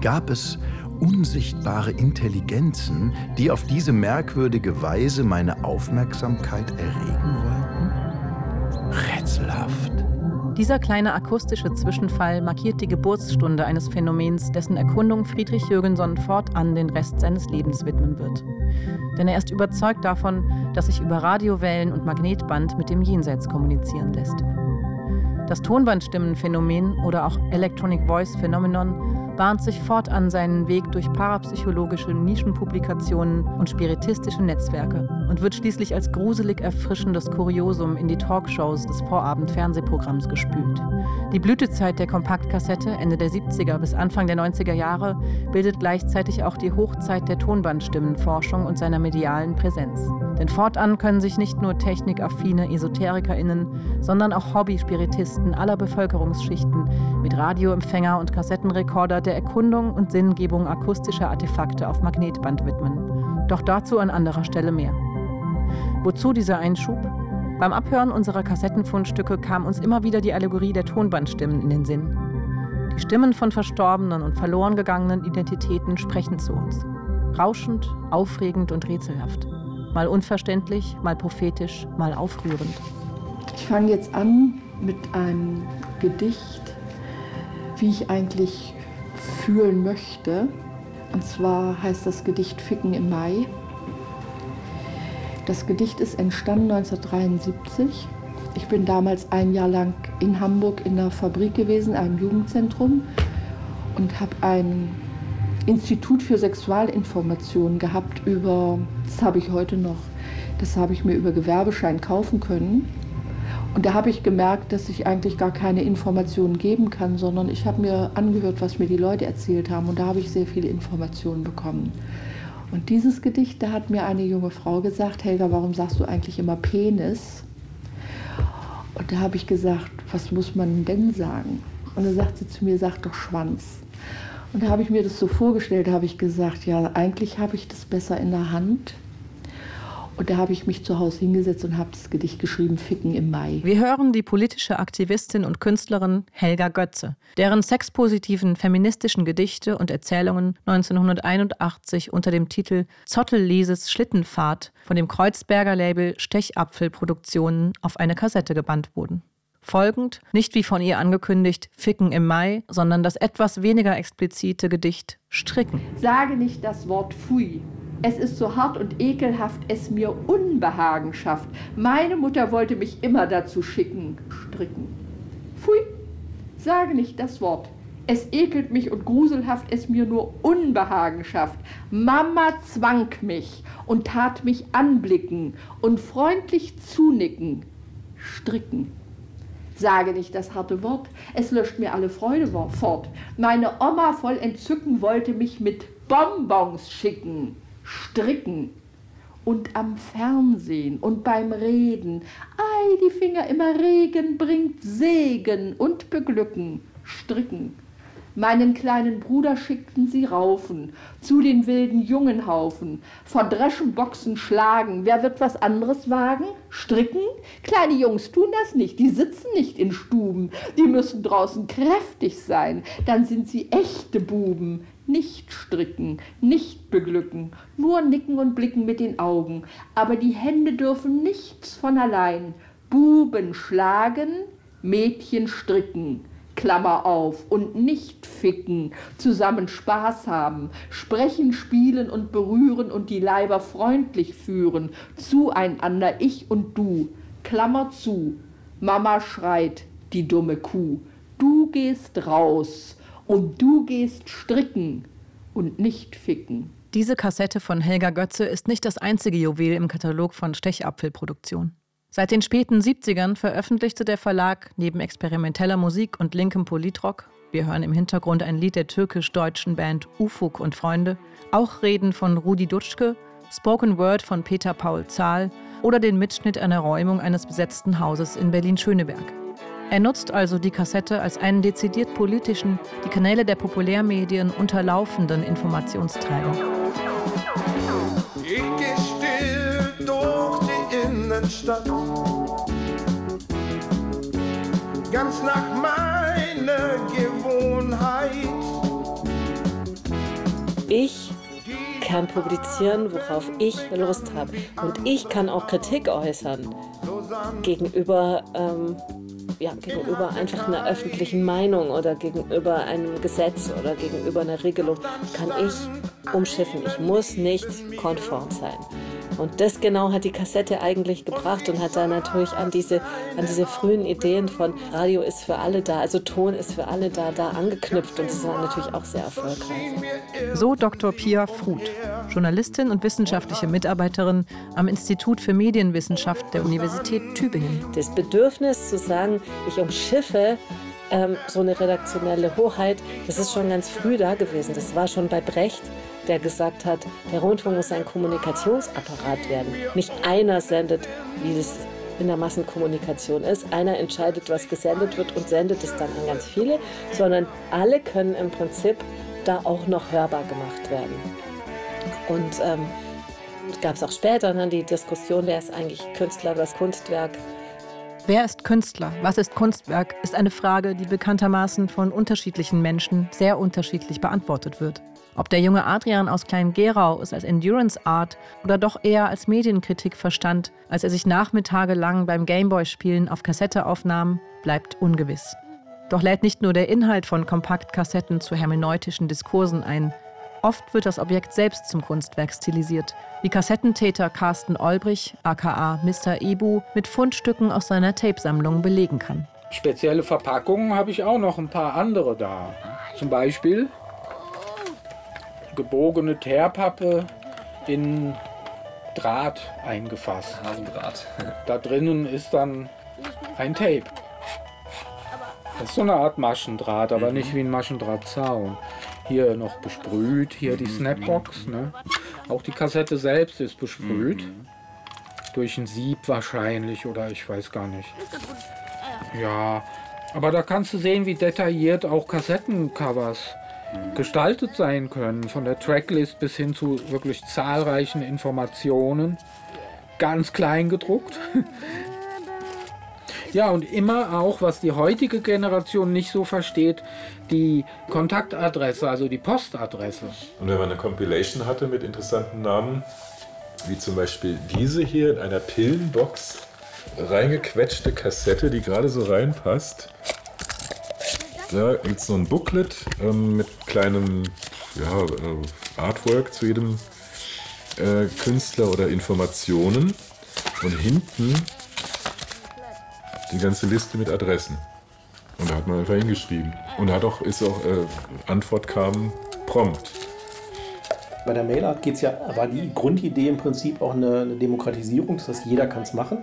Speaker 22: Gab es unsichtbare Intelligenzen, die auf diese merkwürdige Weise meine Aufmerksamkeit erregen wollten? Rätselhaft.
Speaker 3: Dieser kleine akustische Zwischenfall markiert die Geburtsstunde eines Phänomens, dessen Erkundung Friedrich Jürgenson fortan den Rest seines Lebens widmen wird. Denn er ist überzeugt davon, dass sich über Radiowellen und Magnetband mit dem Jenseits kommunizieren lässt. Das Tonbandstimmenphänomen oder auch Electronic Voice Phenomenon bahnt sich fortan seinen Weg durch parapsychologische Nischenpublikationen und spiritistische Netzwerke und wird schließlich als gruselig erfrischendes Kuriosum in die Talkshows des Vorabend-Fernsehprogramms gespült. Die Blütezeit der Kompaktkassette Ende der 70er bis Anfang der 90er Jahre bildet gleichzeitig auch die Hochzeit der Tonbandstimmenforschung und seiner medialen Präsenz. Denn fortan können sich nicht nur technikaffine EsoterikerInnen, sondern auch Hobby-Spiritisten aller Bevölkerungsschichten mit Radioempfänger und Kassettenrekorder der Erkundung und Sinngebung akustischer Artefakte auf Magnetband widmen. Doch dazu an anderer Stelle mehr. Wozu dieser Einschub? Beim Abhören unserer Kassettenfundstücke kam uns immer wieder die Allegorie der Tonbandstimmen in den Sinn. Die Stimmen von verstorbenen und verloren gegangenen Identitäten sprechen zu uns. Rauschend, aufregend und rätselhaft. Mal unverständlich, mal prophetisch, mal aufrührend.
Speaker 23: Ich fange jetzt an mit einem Gedicht, wie ich eigentlich fühlen möchte. Und zwar heißt das Gedicht Ficken im Mai. Das Gedicht ist entstanden 1973. Ich bin damals ein Jahr lang in Hamburg in der Fabrik gewesen, einem Jugendzentrum, und habe ein Institut für Sexualinformation gehabt über, das habe ich heute noch, das habe ich mir über Gewerbeschein kaufen können. Und da habe ich gemerkt, dass ich eigentlich gar keine Informationen geben kann, sondern ich habe mir angehört, was mir die Leute erzählt haben. Und da habe ich sehr viele Informationen bekommen. Und dieses Gedicht, da hat mir eine junge Frau gesagt, Helga, warum sagst du eigentlich immer Penis? Und da habe ich gesagt, was muss man denn sagen? Und dann sagt sie zu mir, sag doch Schwanz. Und da habe ich mir das so vorgestellt, habe ich gesagt, ja, eigentlich habe ich das besser in der Hand. Und da habe ich mich zu Hause hingesetzt und habe das Gedicht geschrieben, Ficken im Mai.
Speaker 3: Wir hören die politische Aktivistin und Künstlerin Helga Götze, deren sexpositiven feministischen Gedichte und Erzählungen 1981 unter dem Titel Zottel-Lieses Schlittenfahrt von dem Kreuzberger Label Stechapfel Produktionen auf eine Kassette gebannt wurden. Folgend, nicht wie von ihr angekündigt, Ficken im Mai, sondern das etwas weniger explizite Gedicht Stricken.
Speaker 23: Sage nicht das Wort Pfui, Es ist so hart und ekelhaft, es mir Unbehagen schafft. Meine Mutter wollte mich immer dazu schicken, stricken. Pfui, sage nicht das Wort. Es ekelt mich und gruselhaft es mir nur Unbehagen schafft. Mama zwang mich und tat mich anblicken und freundlich zunicken, stricken. Sage nicht das harte Wort, es löscht mir alle Freude fort. Meine Oma voll Entzücken wollte mich mit Bonbons schicken, stricken. Und am Fernsehen und beim Reden, ei, die Finger immer Regen bringt Segen und Beglücken, stricken. Meinen kleinen Bruder schickten sie raufen, zu den wilden Jungenhaufen, verdreschen, boxen, schlagen. Wer wird was anderes wagen? Stricken? Kleine Jungs tun das nicht, die sitzen nicht in Stuben, die müssen draußen kräftig sein, dann sind sie echte Buben. Nicht stricken, nicht beglücken, nur nicken und blicken mit den Augen, aber die Hände dürfen nichts von allein. Buben schlagen, Mädchen stricken. Klammer auf, und nicht ficken, zusammen Spaß haben, sprechen, spielen und berühren und die Leiber freundlich führen, zueinander ich und du, Klammer zu, Mama schreit, die dumme Kuh, du gehst raus und du gehst stricken und nicht ficken.
Speaker 3: Diese Kassette von Helga Götze ist nicht das einzige Juwel im Katalog von Stechapfelproduktion. Seit den späten 70ern veröffentlichte der Verlag neben experimenteller Musik und linkem Politrock, wir hören im Hintergrund ein Lied der türkisch-deutschen Band Ufuk und Freunde, auch Reden von Rudi Dutschke, Spoken Word von Peter Paul Zahl oder den Mitschnitt einer Räumung eines besetzten Hauses in Berlin-Schöneberg. Er nutzt also die Kassette als einen dezidiert politischen, die Kanäle der Populärmedien unterlaufenden Informationsträger.
Speaker 24: Die Innenstadt, ganz nach meiner Gewohnheit.
Speaker 25: Ich kann publizieren, worauf ich Lust habe. Und ich kann auch Kritik äußern gegenüber, ähm, ja, gegenüber einfach einer öffentlichen Meinung oder gegenüber einem Gesetz oder gegenüber einer Regelung. Kann ich umschiffen. Ich muss nicht konform sein. Und das genau hat die Kassette eigentlich gebracht und hat da natürlich an diese, an diese frühen Ideen von Radio ist für alle da, also Ton ist für alle da, da angeknüpft und das war natürlich auch sehr erfolgreich.
Speaker 3: So Dr. Pia Fruth, Journalistin und wissenschaftliche Mitarbeiterin am Institut für Medienwissenschaft der Universität Tübingen.
Speaker 25: Das Bedürfnis zu sagen, ich umschiffe ähm, so eine redaktionelle Hoheit, das ist schon ganz früh da gewesen. Das war schon bei Brecht der gesagt hat, der Rundfunk muss ein Kommunikationsapparat werden. Nicht einer sendet, wie es in der Massenkommunikation ist. Einer entscheidet, was gesendet wird und sendet es dann an ganz viele, sondern alle können im Prinzip da auch noch hörbar gemacht werden. Und ähm, gab es auch später dann die Diskussion, wer ist eigentlich Künstler, was Kunstwerk.
Speaker 3: Wer ist Künstler? Was ist Kunstwerk? ist eine Frage, die bekanntermaßen von unterschiedlichen Menschen sehr unterschiedlich beantwortet wird. Ob der junge Adrian aus Klein-Gerau es als Endurance Art oder doch eher als Medienkritik verstand, als er sich nachmittagelang beim Gameboy-Spielen auf Kassette aufnahm, bleibt ungewiss. Doch lädt nicht nur der Inhalt von Kompaktkassetten zu hermeneutischen Diskursen ein. Oft wird das Objekt selbst zum Kunstwerk stilisiert, wie Kassettentäter Carsten Olbrich, aka Mr. Ebu, mit Fundstücken aus seiner Tapesammlung belegen kann.
Speaker 26: Spezielle Verpackungen habe ich auch noch ein paar andere da. Zum Beispiel gebogene Teerpappe in Draht eingefasst.
Speaker 4: Hasendraht.
Speaker 26: Da drinnen ist dann ein Tape. Das ist so eine Art Maschendraht, aber
Speaker 4: Mhm.
Speaker 26: nicht wie ein Maschendrahtzaun. Hier noch besprüht, hier die Snapbox. Ne? Auch die Kassette selbst ist besprüht. Durch ein Sieb wahrscheinlich oder ich weiß gar nicht. Ja, aber da kannst du sehen, wie detailliert auch Kassettencovers gestaltet sein können. Von der Tracklist bis hin zu wirklich zahlreichen Informationen. Ganz klein gedruckt. Ja, und immer auch, was die heutige Generation nicht so versteht, die Kontaktadresse, also die Postadresse.
Speaker 14: Und wenn man eine Compilation hatte mit interessanten Namen, wie zum Beispiel diese hier in einer Pillenbox, reingequetschte Kassette, die gerade so reinpasst. Da gibt es so ein Booklet ähm, mit kleinem ja, äh, Artwork zu jedem äh, Künstler oder Informationen und hinten die ganze Liste mit Adressen. Und da hat man einfach hingeschrieben. Und hat auch, ist auch, äh, Antwort kam prompt.
Speaker 10: Bei der Mailart geht's ja, war die Grundidee im Prinzip auch eine, eine Demokratisierung, das heißt, jeder kann es machen.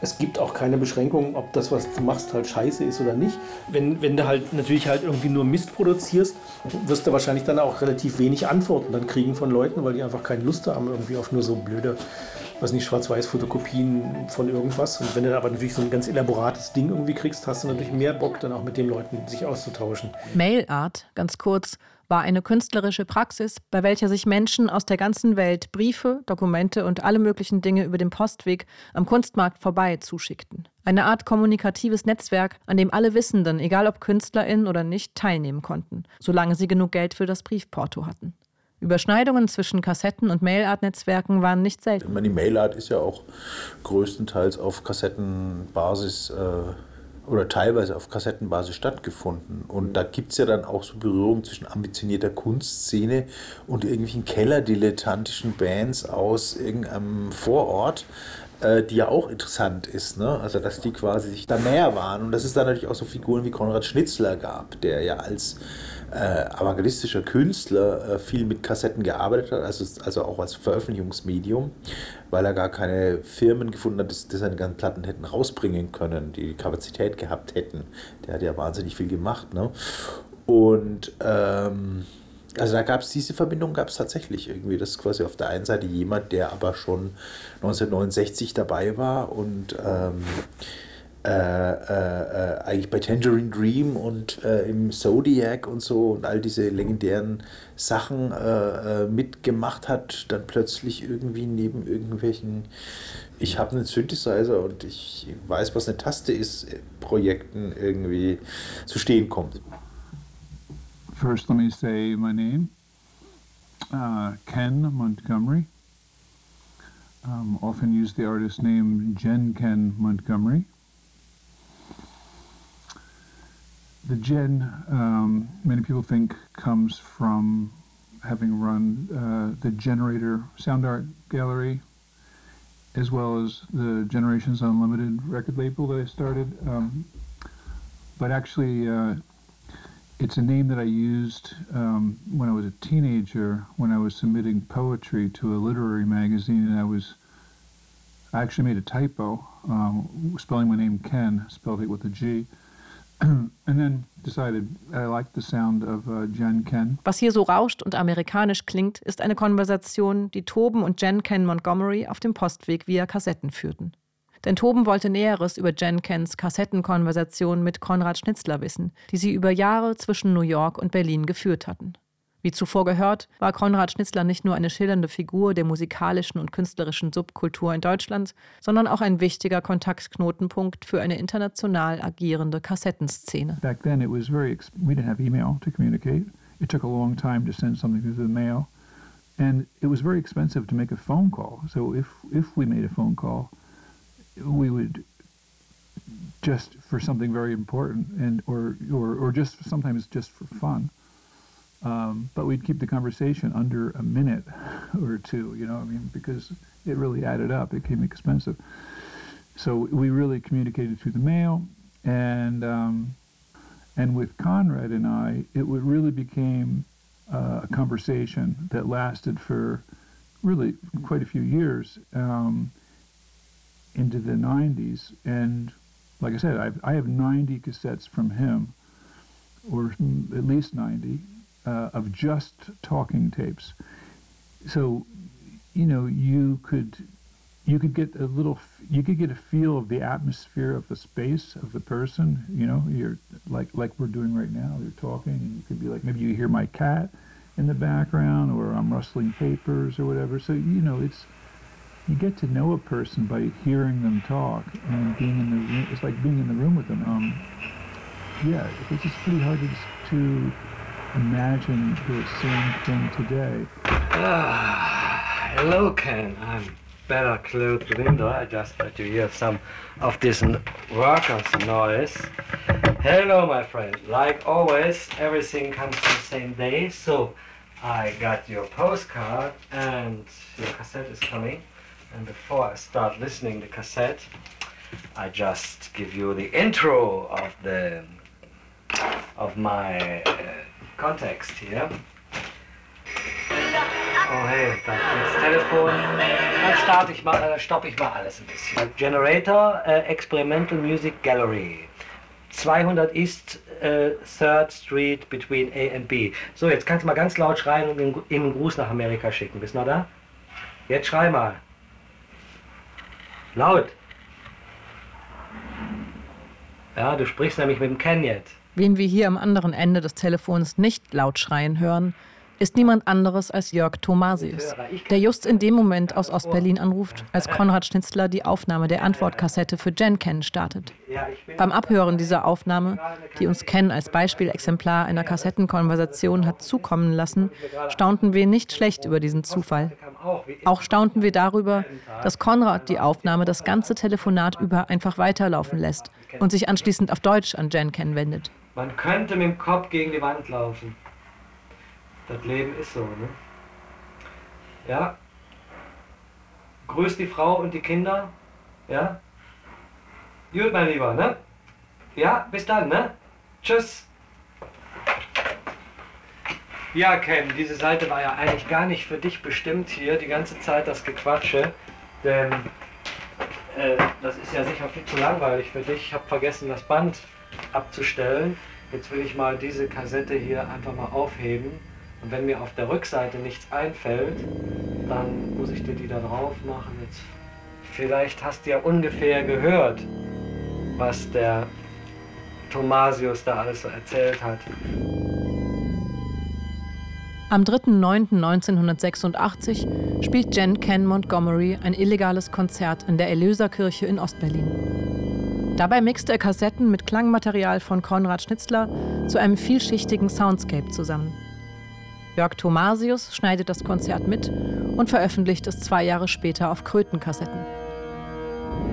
Speaker 10: Es gibt auch keine Beschränkungen, ob das, was du machst, halt scheiße ist oder nicht. Wenn, wenn du halt natürlich halt irgendwie nur Mist produzierst, wirst du wahrscheinlich dann auch relativ wenig Antworten dann kriegen von Leuten, weil die einfach keine Lust haben irgendwie auf nur so blöde, was nicht, Schwarz-Weiß-Fotokopien von irgendwas. Und wenn du aber natürlich so ein ganz elaborates Ding irgendwie kriegst, hast du natürlich mehr Bock, dann auch mit den Leuten sich auszutauschen.
Speaker 3: Mailart, ganz kurz, war eine künstlerische Praxis, bei welcher sich Menschen aus der ganzen Welt Briefe, Dokumente und alle möglichen Dinge über den Postweg am Kunstmarkt vorbei zuschickten. Eine Art kommunikatives Netzwerk, an dem alle Wissenden, egal ob KünstlerInnen oder nicht, teilnehmen konnten, solange sie genug Geld für das Briefporto hatten. Überschneidungen zwischen Kassetten- und Mailart-Netzwerken waren nicht selten.
Speaker 13: Meine, die Mailart ist ja auch größtenteils auf Kassettenbasis äh, oder teilweise auf Kassettenbasis stattgefunden. Und da gibt es ja dann auch so Berührungen zwischen ambitionierter Kunstszene und irgendwelchen kellerdilettantischen Bands aus irgendeinem Vorort äh, die ja auch interessant ist, ne? Also dass die quasi sich da näher waren und dass es da natürlich auch so Figuren wie Konrad Schnitzler gab, der ja als äh, avantgardistischer Künstler äh, viel mit Kassetten gearbeitet hat, also, also auch als Veröffentlichungsmedium, weil er gar keine Firmen gefunden hat, die, die seine ganzen Platten hätten rausbringen können, die die Kapazität gehabt hätten. Der hat ja wahnsinnig viel gemacht, ne? Und ähm, also da gab es diese Verbindung, gab es tatsächlich irgendwie. Das ist quasi auf der einen Seite jemand, der aber schon 1969 dabei war und ähm, äh, äh, äh, eigentlich bei Tangerine Dream und äh, im Zodiac und so und all diese legendären Sachen äh, äh, mitgemacht hat, dann plötzlich irgendwie neben irgendwelchen ich habe einen Synthesizer und ich weiß, was eine Taste ist, Projekten irgendwie zu stehen kommt.
Speaker 27: First, let me say my name uh, Ken Montgomery. Um, often use the artist name Jen Ken Montgomery. The Jen, um, many people think, comes from having run uh, the Generator Sound Art Gallery, as well as the Generations Unlimited record label that I started. Um, but actually, uh, it's a name that I used um, when I was a teenager, when I was submitting poetry to a literary magazine, and I was I actually made a typo, um, spelling my name Ken, spelled it with a G,
Speaker 3: Was hier so rauscht und amerikanisch klingt, ist eine Konversation, die Toben und Jen Ken Montgomery auf dem Postweg via Kassetten führten. Denn Toben wollte Näheres über Jen Kens Kassettenkonversation mit Konrad Schnitzler wissen, die sie über Jahre zwischen New York und Berlin geführt hatten. Wie zuvor gehört, war Konrad Schnitzler nicht nur eine schillernde Figur der musikalischen und künstlerischen Subkultur in Deutschland, sondern auch ein wichtiger Kontaktknotenpunkt für eine international agierende Kassettenszene.
Speaker 27: Back then it was very, we didn't have email to communicate. It took a long time to send something through the mail. And it was very expensive to make a phone call. So if, if we made a phone call, we would just for something very important and or or, or just sometimes just for fun. Um, but we'd keep the conversation under a minute or two, you know, I mean, because it really added up. It became expensive. So we really communicated through the mail, and um, and with Conrad and I, it would really became uh, a conversation that lasted for really quite a few years um, into the 90s. And like I said, I've, I have 90 cassettes from him, or at least 90, uh, of just talking tapes. So, you know, you could you could get a little you could get a feel of the atmosphere of the space of the person you know you're like like we're doing right now. You're talking and you could be like maybe you hear my cat in the background or i'm rustling papers or whatever. So you know it's you get to know a person by hearing them talk and being in the room it's like being in the room with them. Um yeah it's just pretty hard to, to imagine the same thing today
Speaker 28: Ah, hello, Ken. I'm better close the window. I just let you hear some of this workers' noise. Hello, my friend. Like always, everything comes the same day, so I got your postcard and your cassette is coming. And before I start listening the cassette, I just give you the intro of the of my uh, context here. Oh hey, da das Telefon. Dann starte ich mal, äh, stoppe ich mal alles ein bisschen. Generator äh, Experimental Music Gallery. 200 East äh, 3rd Street between A and B. So, jetzt kannst du mal ganz laut schreien und ihm einen Gruß nach Amerika schicken. Bist du noch da? Jetzt schrei mal. Laut. Ja, du sprichst nämlich mit dem Ken jetzt.
Speaker 3: Wen wir hier am anderen Ende des Telefons nicht laut schreien hören, ist niemand anderes als Jörg Thomasius, der just in dem Moment aus Ostberlin anruft, als Konrad Schnitzler die Aufnahme der Antwortkassette für Jen Ken startet. Beim Abhören dieser Aufnahme, die uns Ken als Beispielexemplar einer Kassettenkonversation hat zukommen lassen, staunten wir nicht schlecht über diesen Zufall. Auch staunten wir darüber, dass Konrad die Aufnahme das ganze Telefonat über einfach weiterlaufen lässt und sich anschließend auf Deutsch an Jen Ken wendet.
Speaker 28: Man könnte mit dem Kopf gegen die Wand laufen. Das Leben ist so, ne? Ja? Grüß die Frau und die Kinder. Ja? Gut, mein Lieber, ne? Ja, bis dann, ne? Tschüss. Ja, Ken, diese Seite war ja eigentlich gar nicht für dich bestimmt hier, die ganze Zeit das Gequatsche. Denn äh, das ist ja sicher viel zu langweilig für dich. Ich habe vergessen, das Band abzustellen. Jetzt will ich mal diese Kassette hier einfach mal aufheben. Und wenn mir auf der Rückseite nichts einfällt, dann muss ich dir die da drauf machen. Jetzt, vielleicht hast du ja ungefähr gehört, was der Thomasius da alles so erzählt hat.
Speaker 3: Am 3.9.1986 spielt Jen Ken Montgomery ein illegales Konzert in der Erlöserkirche in Ostberlin. Dabei mixt er Kassetten mit Klangmaterial von Konrad Schnitzler zu einem vielschichtigen Soundscape zusammen. Jörg Thomasius schneidet das Konzert mit und veröffentlicht es zwei Jahre später auf Krötenkassetten.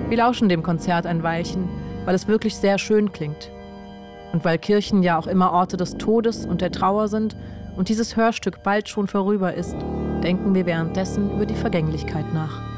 Speaker 3: Wir lauschen dem Konzert ein Weilchen, weil es wirklich sehr schön klingt. Und weil Kirchen ja auch immer Orte des Todes und der Trauer sind und dieses Hörstück bald schon vorüber ist, denken wir währenddessen über die Vergänglichkeit nach.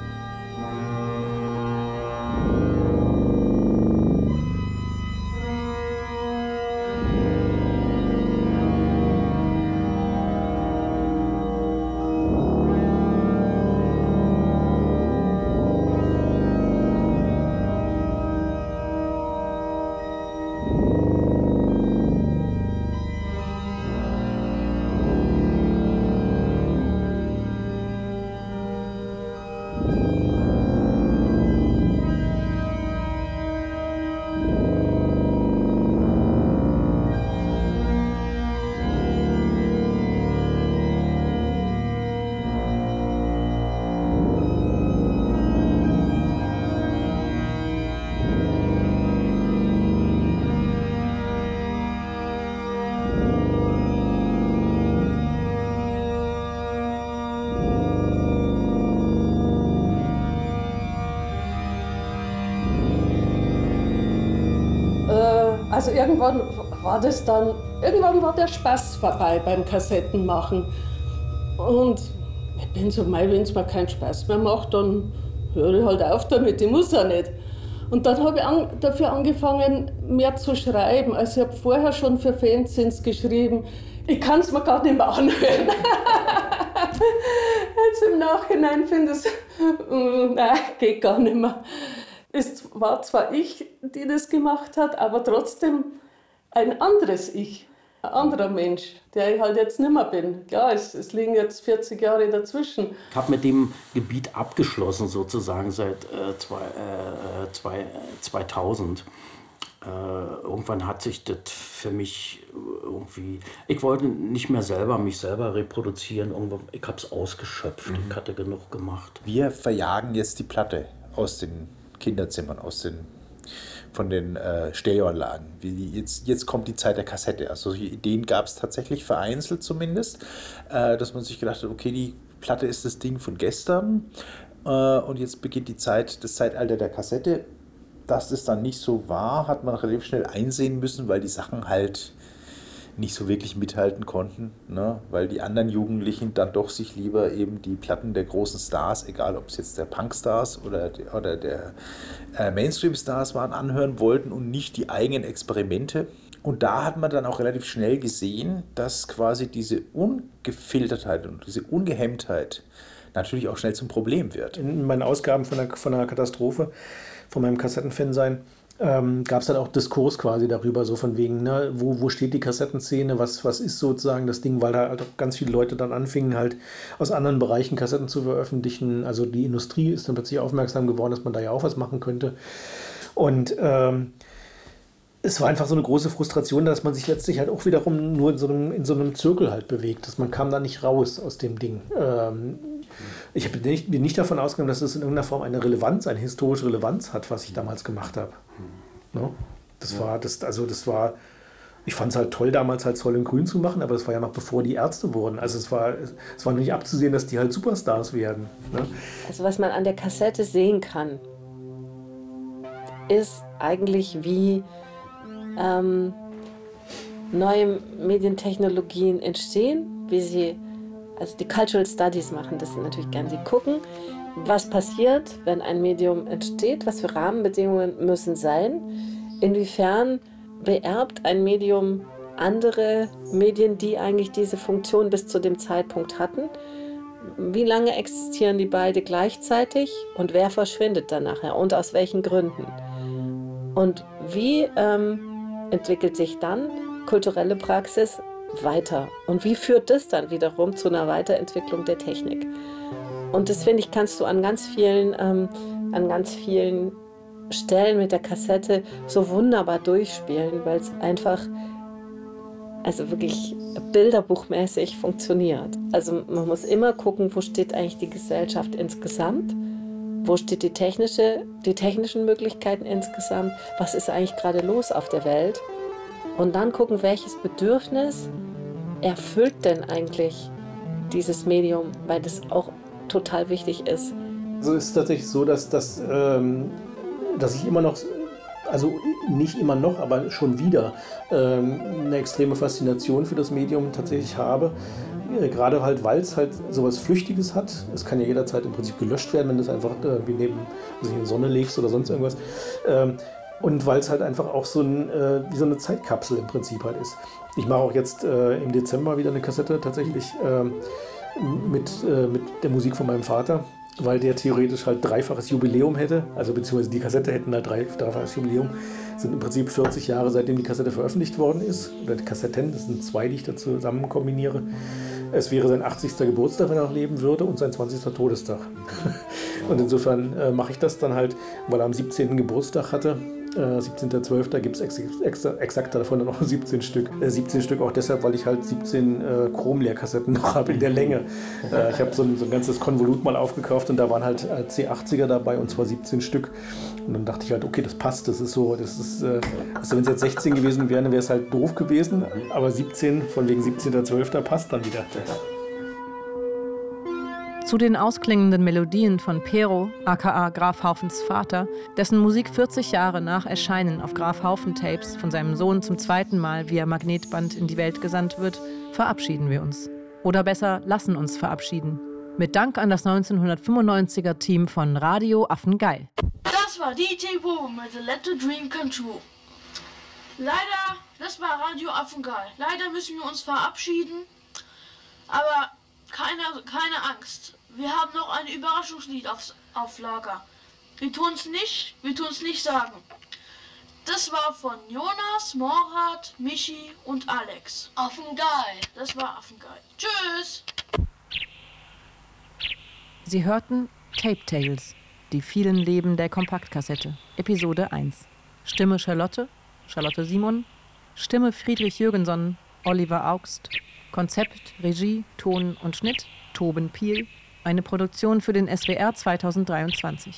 Speaker 19: Irgendwann war das dann, irgendwann war der Spaß vorbei beim Kassettenmachen. Und ich bin so, wenn es mir keinen Spaß mehr macht, dann höre ich halt auf damit, ich muss ja nicht. Und dann habe ich an, dafür angefangen, mehr zu schreiben. Also ich habe vorher schon für Fanzines geschrieben. Ich kann es mir gar nicht mehr anhören. Jetzt im Nachhinein finde ich es, nein, geht gar nicht mehr. Es war zwar ich, die das gemacht hat, aber trotzdem ein anderes Ich, ein anderer Mensch, der ich halt jetzt nicht mehr bin. Klar, es, es liegen jetzt 40 Jahre dazwischen.
Speaker 18: Ich habe mit dem Gebiet abgeschlossen, sozusagen seit äh, zwei, äh, zwei, 2000. Äh, irgendwann hat sich das für mich irgendwie. Ich wollte nicht mehr selber mich selber reproduzieren. Irgendwann, ich habe es ausgeschöpft.
Speaker 13: Mhm.
Speaker 18: Ich hatte genug gemacht.
Speaker 13: Wir verjagen jetzt die Platte aus den Kinderzimmern, aus den, von den äh, Stereoanlagen. Wie jetzt, jetzt kommt die Zeit der Kassette. Also solche Ideen gab es tatsächlich vereinzelt zumindest, äh, dass man sich gedacht hat, okay, die Platte ist das Ding von gestern äh, und jetzt beginnt die Zeit, das Zeitalter der Kassette. Dass es dann nicht so war, hat man relativ schnell einsehen müssen, weil die Sachen halt nicht so wirklich mithalten konnten, ne? weil die anderen Jugendlichen dann doch sich lieber eben die Platten der großen Stars, egal ob es jetzt der Punk-Stars oder, oder der äh, Mainstream-Stars waren, anhören wollten und nicht die eigenen Experimente. Und da hat man dann auch relativ schnell gesehen, dass quasi diese Ungefiltertheit und diese Ungehemmtheit natürlich auch schnell zum Problem wird.
Speaker 10: In meinen Ausgaben von einer, von Katastrophe, von meinem Kassettenfan-Sein, ähm, gab es dann auch Diskurs quasi darüber, so von wegen, ne, wo, wo steht die Kassettenszene, was, was ist sozusagen das Ding, weil da halt auch ganz viele Leute dann anfingen, halt aus anderen Bereichen Kassetten zu veröffentlichen. Also die Industrie ist dann plötzlich aufmerksam geworden, dass man da ja auch was machen könnte. Und ähm, es war einfach so eine große Frustration, dass man sich letztlich halt auch wiederum nur in so einem, in so einem Zirkel halt bewegt, dass man kam da nicht raus aus dem Ding. Ähm, ich bin nicht, bin nicht davon ausgegangen, dass es in irgendeiner Form eine Relevanz, eine historische Relevanz hat, was ich damals gemacht habe. Ne? Das ja. war, das, also das war, ich fand es halt toll, damals halt Zoll in Grün zu machen, aber es war ja noch bevor die Ärzte wurden. Also es war, es war nicht abzusehen, dass die halt Superstars werden. Ne?
Speaker 25: Also was man an der Kassette sehen kann, ist eigentlich wie ähm, neue Medientechnologien entstehen, wie sie also die Cultural Studies machen das natürlich gern. Sie gucken, was passiert, wenn ein Medium entsteht, was für Rahmenbedingungen müssen sein, inwiefern beerbt ein Medium andere Medien, die eigentlich diese Funktion bis zu dem Zeitpunkt hatten. Wie lange existieren die beide gleichzeitig und wer verschwindet dann nachher und aus welchen Gründen? Und wie ähm, entwickelt sich dann kulturelle Praxis weiter. Und wie führt das dann wiederum zu einer Weiterentwicklung der Technik? Und das finde ich, kannst du an ganz vielen, ähm, an ganz vielen Stellen mit der Kassette so wunderbar durchspielen, weil es einfach, also wirklich bilderbuchmäßig funktioniert. Also man muss immer gucken, wo steht eigentlich die Gesellschaft insgesamt, wo steht die technische, die technischen Möglichkeiten insgesamt, was ist eigentlich gerade los auf der Welt und dann gucken, welches Bedürfnis erfüllt denn eigentlich dieses Medium, weil das auch total wichtig ist.
Speaker 10: Also es ist tatsächlich so, dass, dass, ähm, dass ich immer noch, also nicht immer noch, aber schon wieder ähm, eine extreme Faszination für das Medium tatsächlich habe. Äh, gerade halt, weil es halt sowas Flüchtiges hat. Es kann ja jederzeit im Prinzip gelöscht werden, wenn du es einfach äh, wie neben also in die Sonne legst oder sonst irgendwas. Ähm, und weil es halt einfach auch so ein, äh, wie so eine Zeitkapsel im Prinzip halt ist. Ich mache auch jetzt äh, im Dezember wieder eine Kassette tatsächlich äh, mit, äh, mit der Musik von meinem Vater, weil der theoretisch halt dreifaches Jubiläum hätte. Also beziehungsweise die Kassette hätten halt drei, dreifaches Jubiläum. Das sind im Prinzip 40 Jahre, seitdem die Kassette veröffentlicht worden ist. Oder die Kassetten, das sind zwei, die ich da zusammen kombiniere. Es wäre sein 80. Geburtstag, wenn er noch leben würde, und sein 20. Todestag. und insofern äh, mache ich das dann halt, weil er am 17. Geburtstag hatte 17.12. gibt es ex ex exakt davon noch 17 Stück. Äh, 17 Stück auch deshalb, weil ich halt 17 äh, Chromleerkassetten noch habe in der Länge. Äh, ich habe so, so, ein ganzes Konvolut mal aufgekauft und da waren halt äh, C80er dabei und zwar 17 Stück. Und dann dachte ich halt, okay, das passt, das ist so, das ist, äh, also wenn es jetzt 16 gewesen wäre, wäre es halt doof gewesen, aber 17, von wegen 17.12. passt dann wieder.
Speaker 3: Zu den ausklingenden Melodien von Pero, aka Graf Haufens Vater, dessen Musik 40 Jahre nach Erscheinen auf Graf Haufen Tapes von seinem Sohn zum zweiten Mal via Magnetband in die Welt gesandt wird, verabschieden wir uns. Oder besser lassen uns verabschieden. Mit Dank an das 1995er Team von Radio Affengeil.
Speaker 15: Das war DJ Bobo mit Let the Dream Come True. Leider, das war Radio Affengeil. Leider müssen wir uns verabschieden. Aber keine, keine Angst. Wir haben noch ein Überraschungslied auf, auf Lager. Wir tun es nicht, wir tun es nicht sagen. Das war von Jonas, Morat, Michi und Alex. Affengeil. Das war Affengeil. Tschüss.
Speaker 3: Sie hörten Tape Tales, die vielen Leben der Kompaktkassette, Episode 1. Stimme Charlotte, Charlotte Simon. Stimme Friedrich Jürgenson, Oliver Augst. Konzept, Regie, Ton und Schnitt Toben Piel. Eine Produktion für den SWR 2023.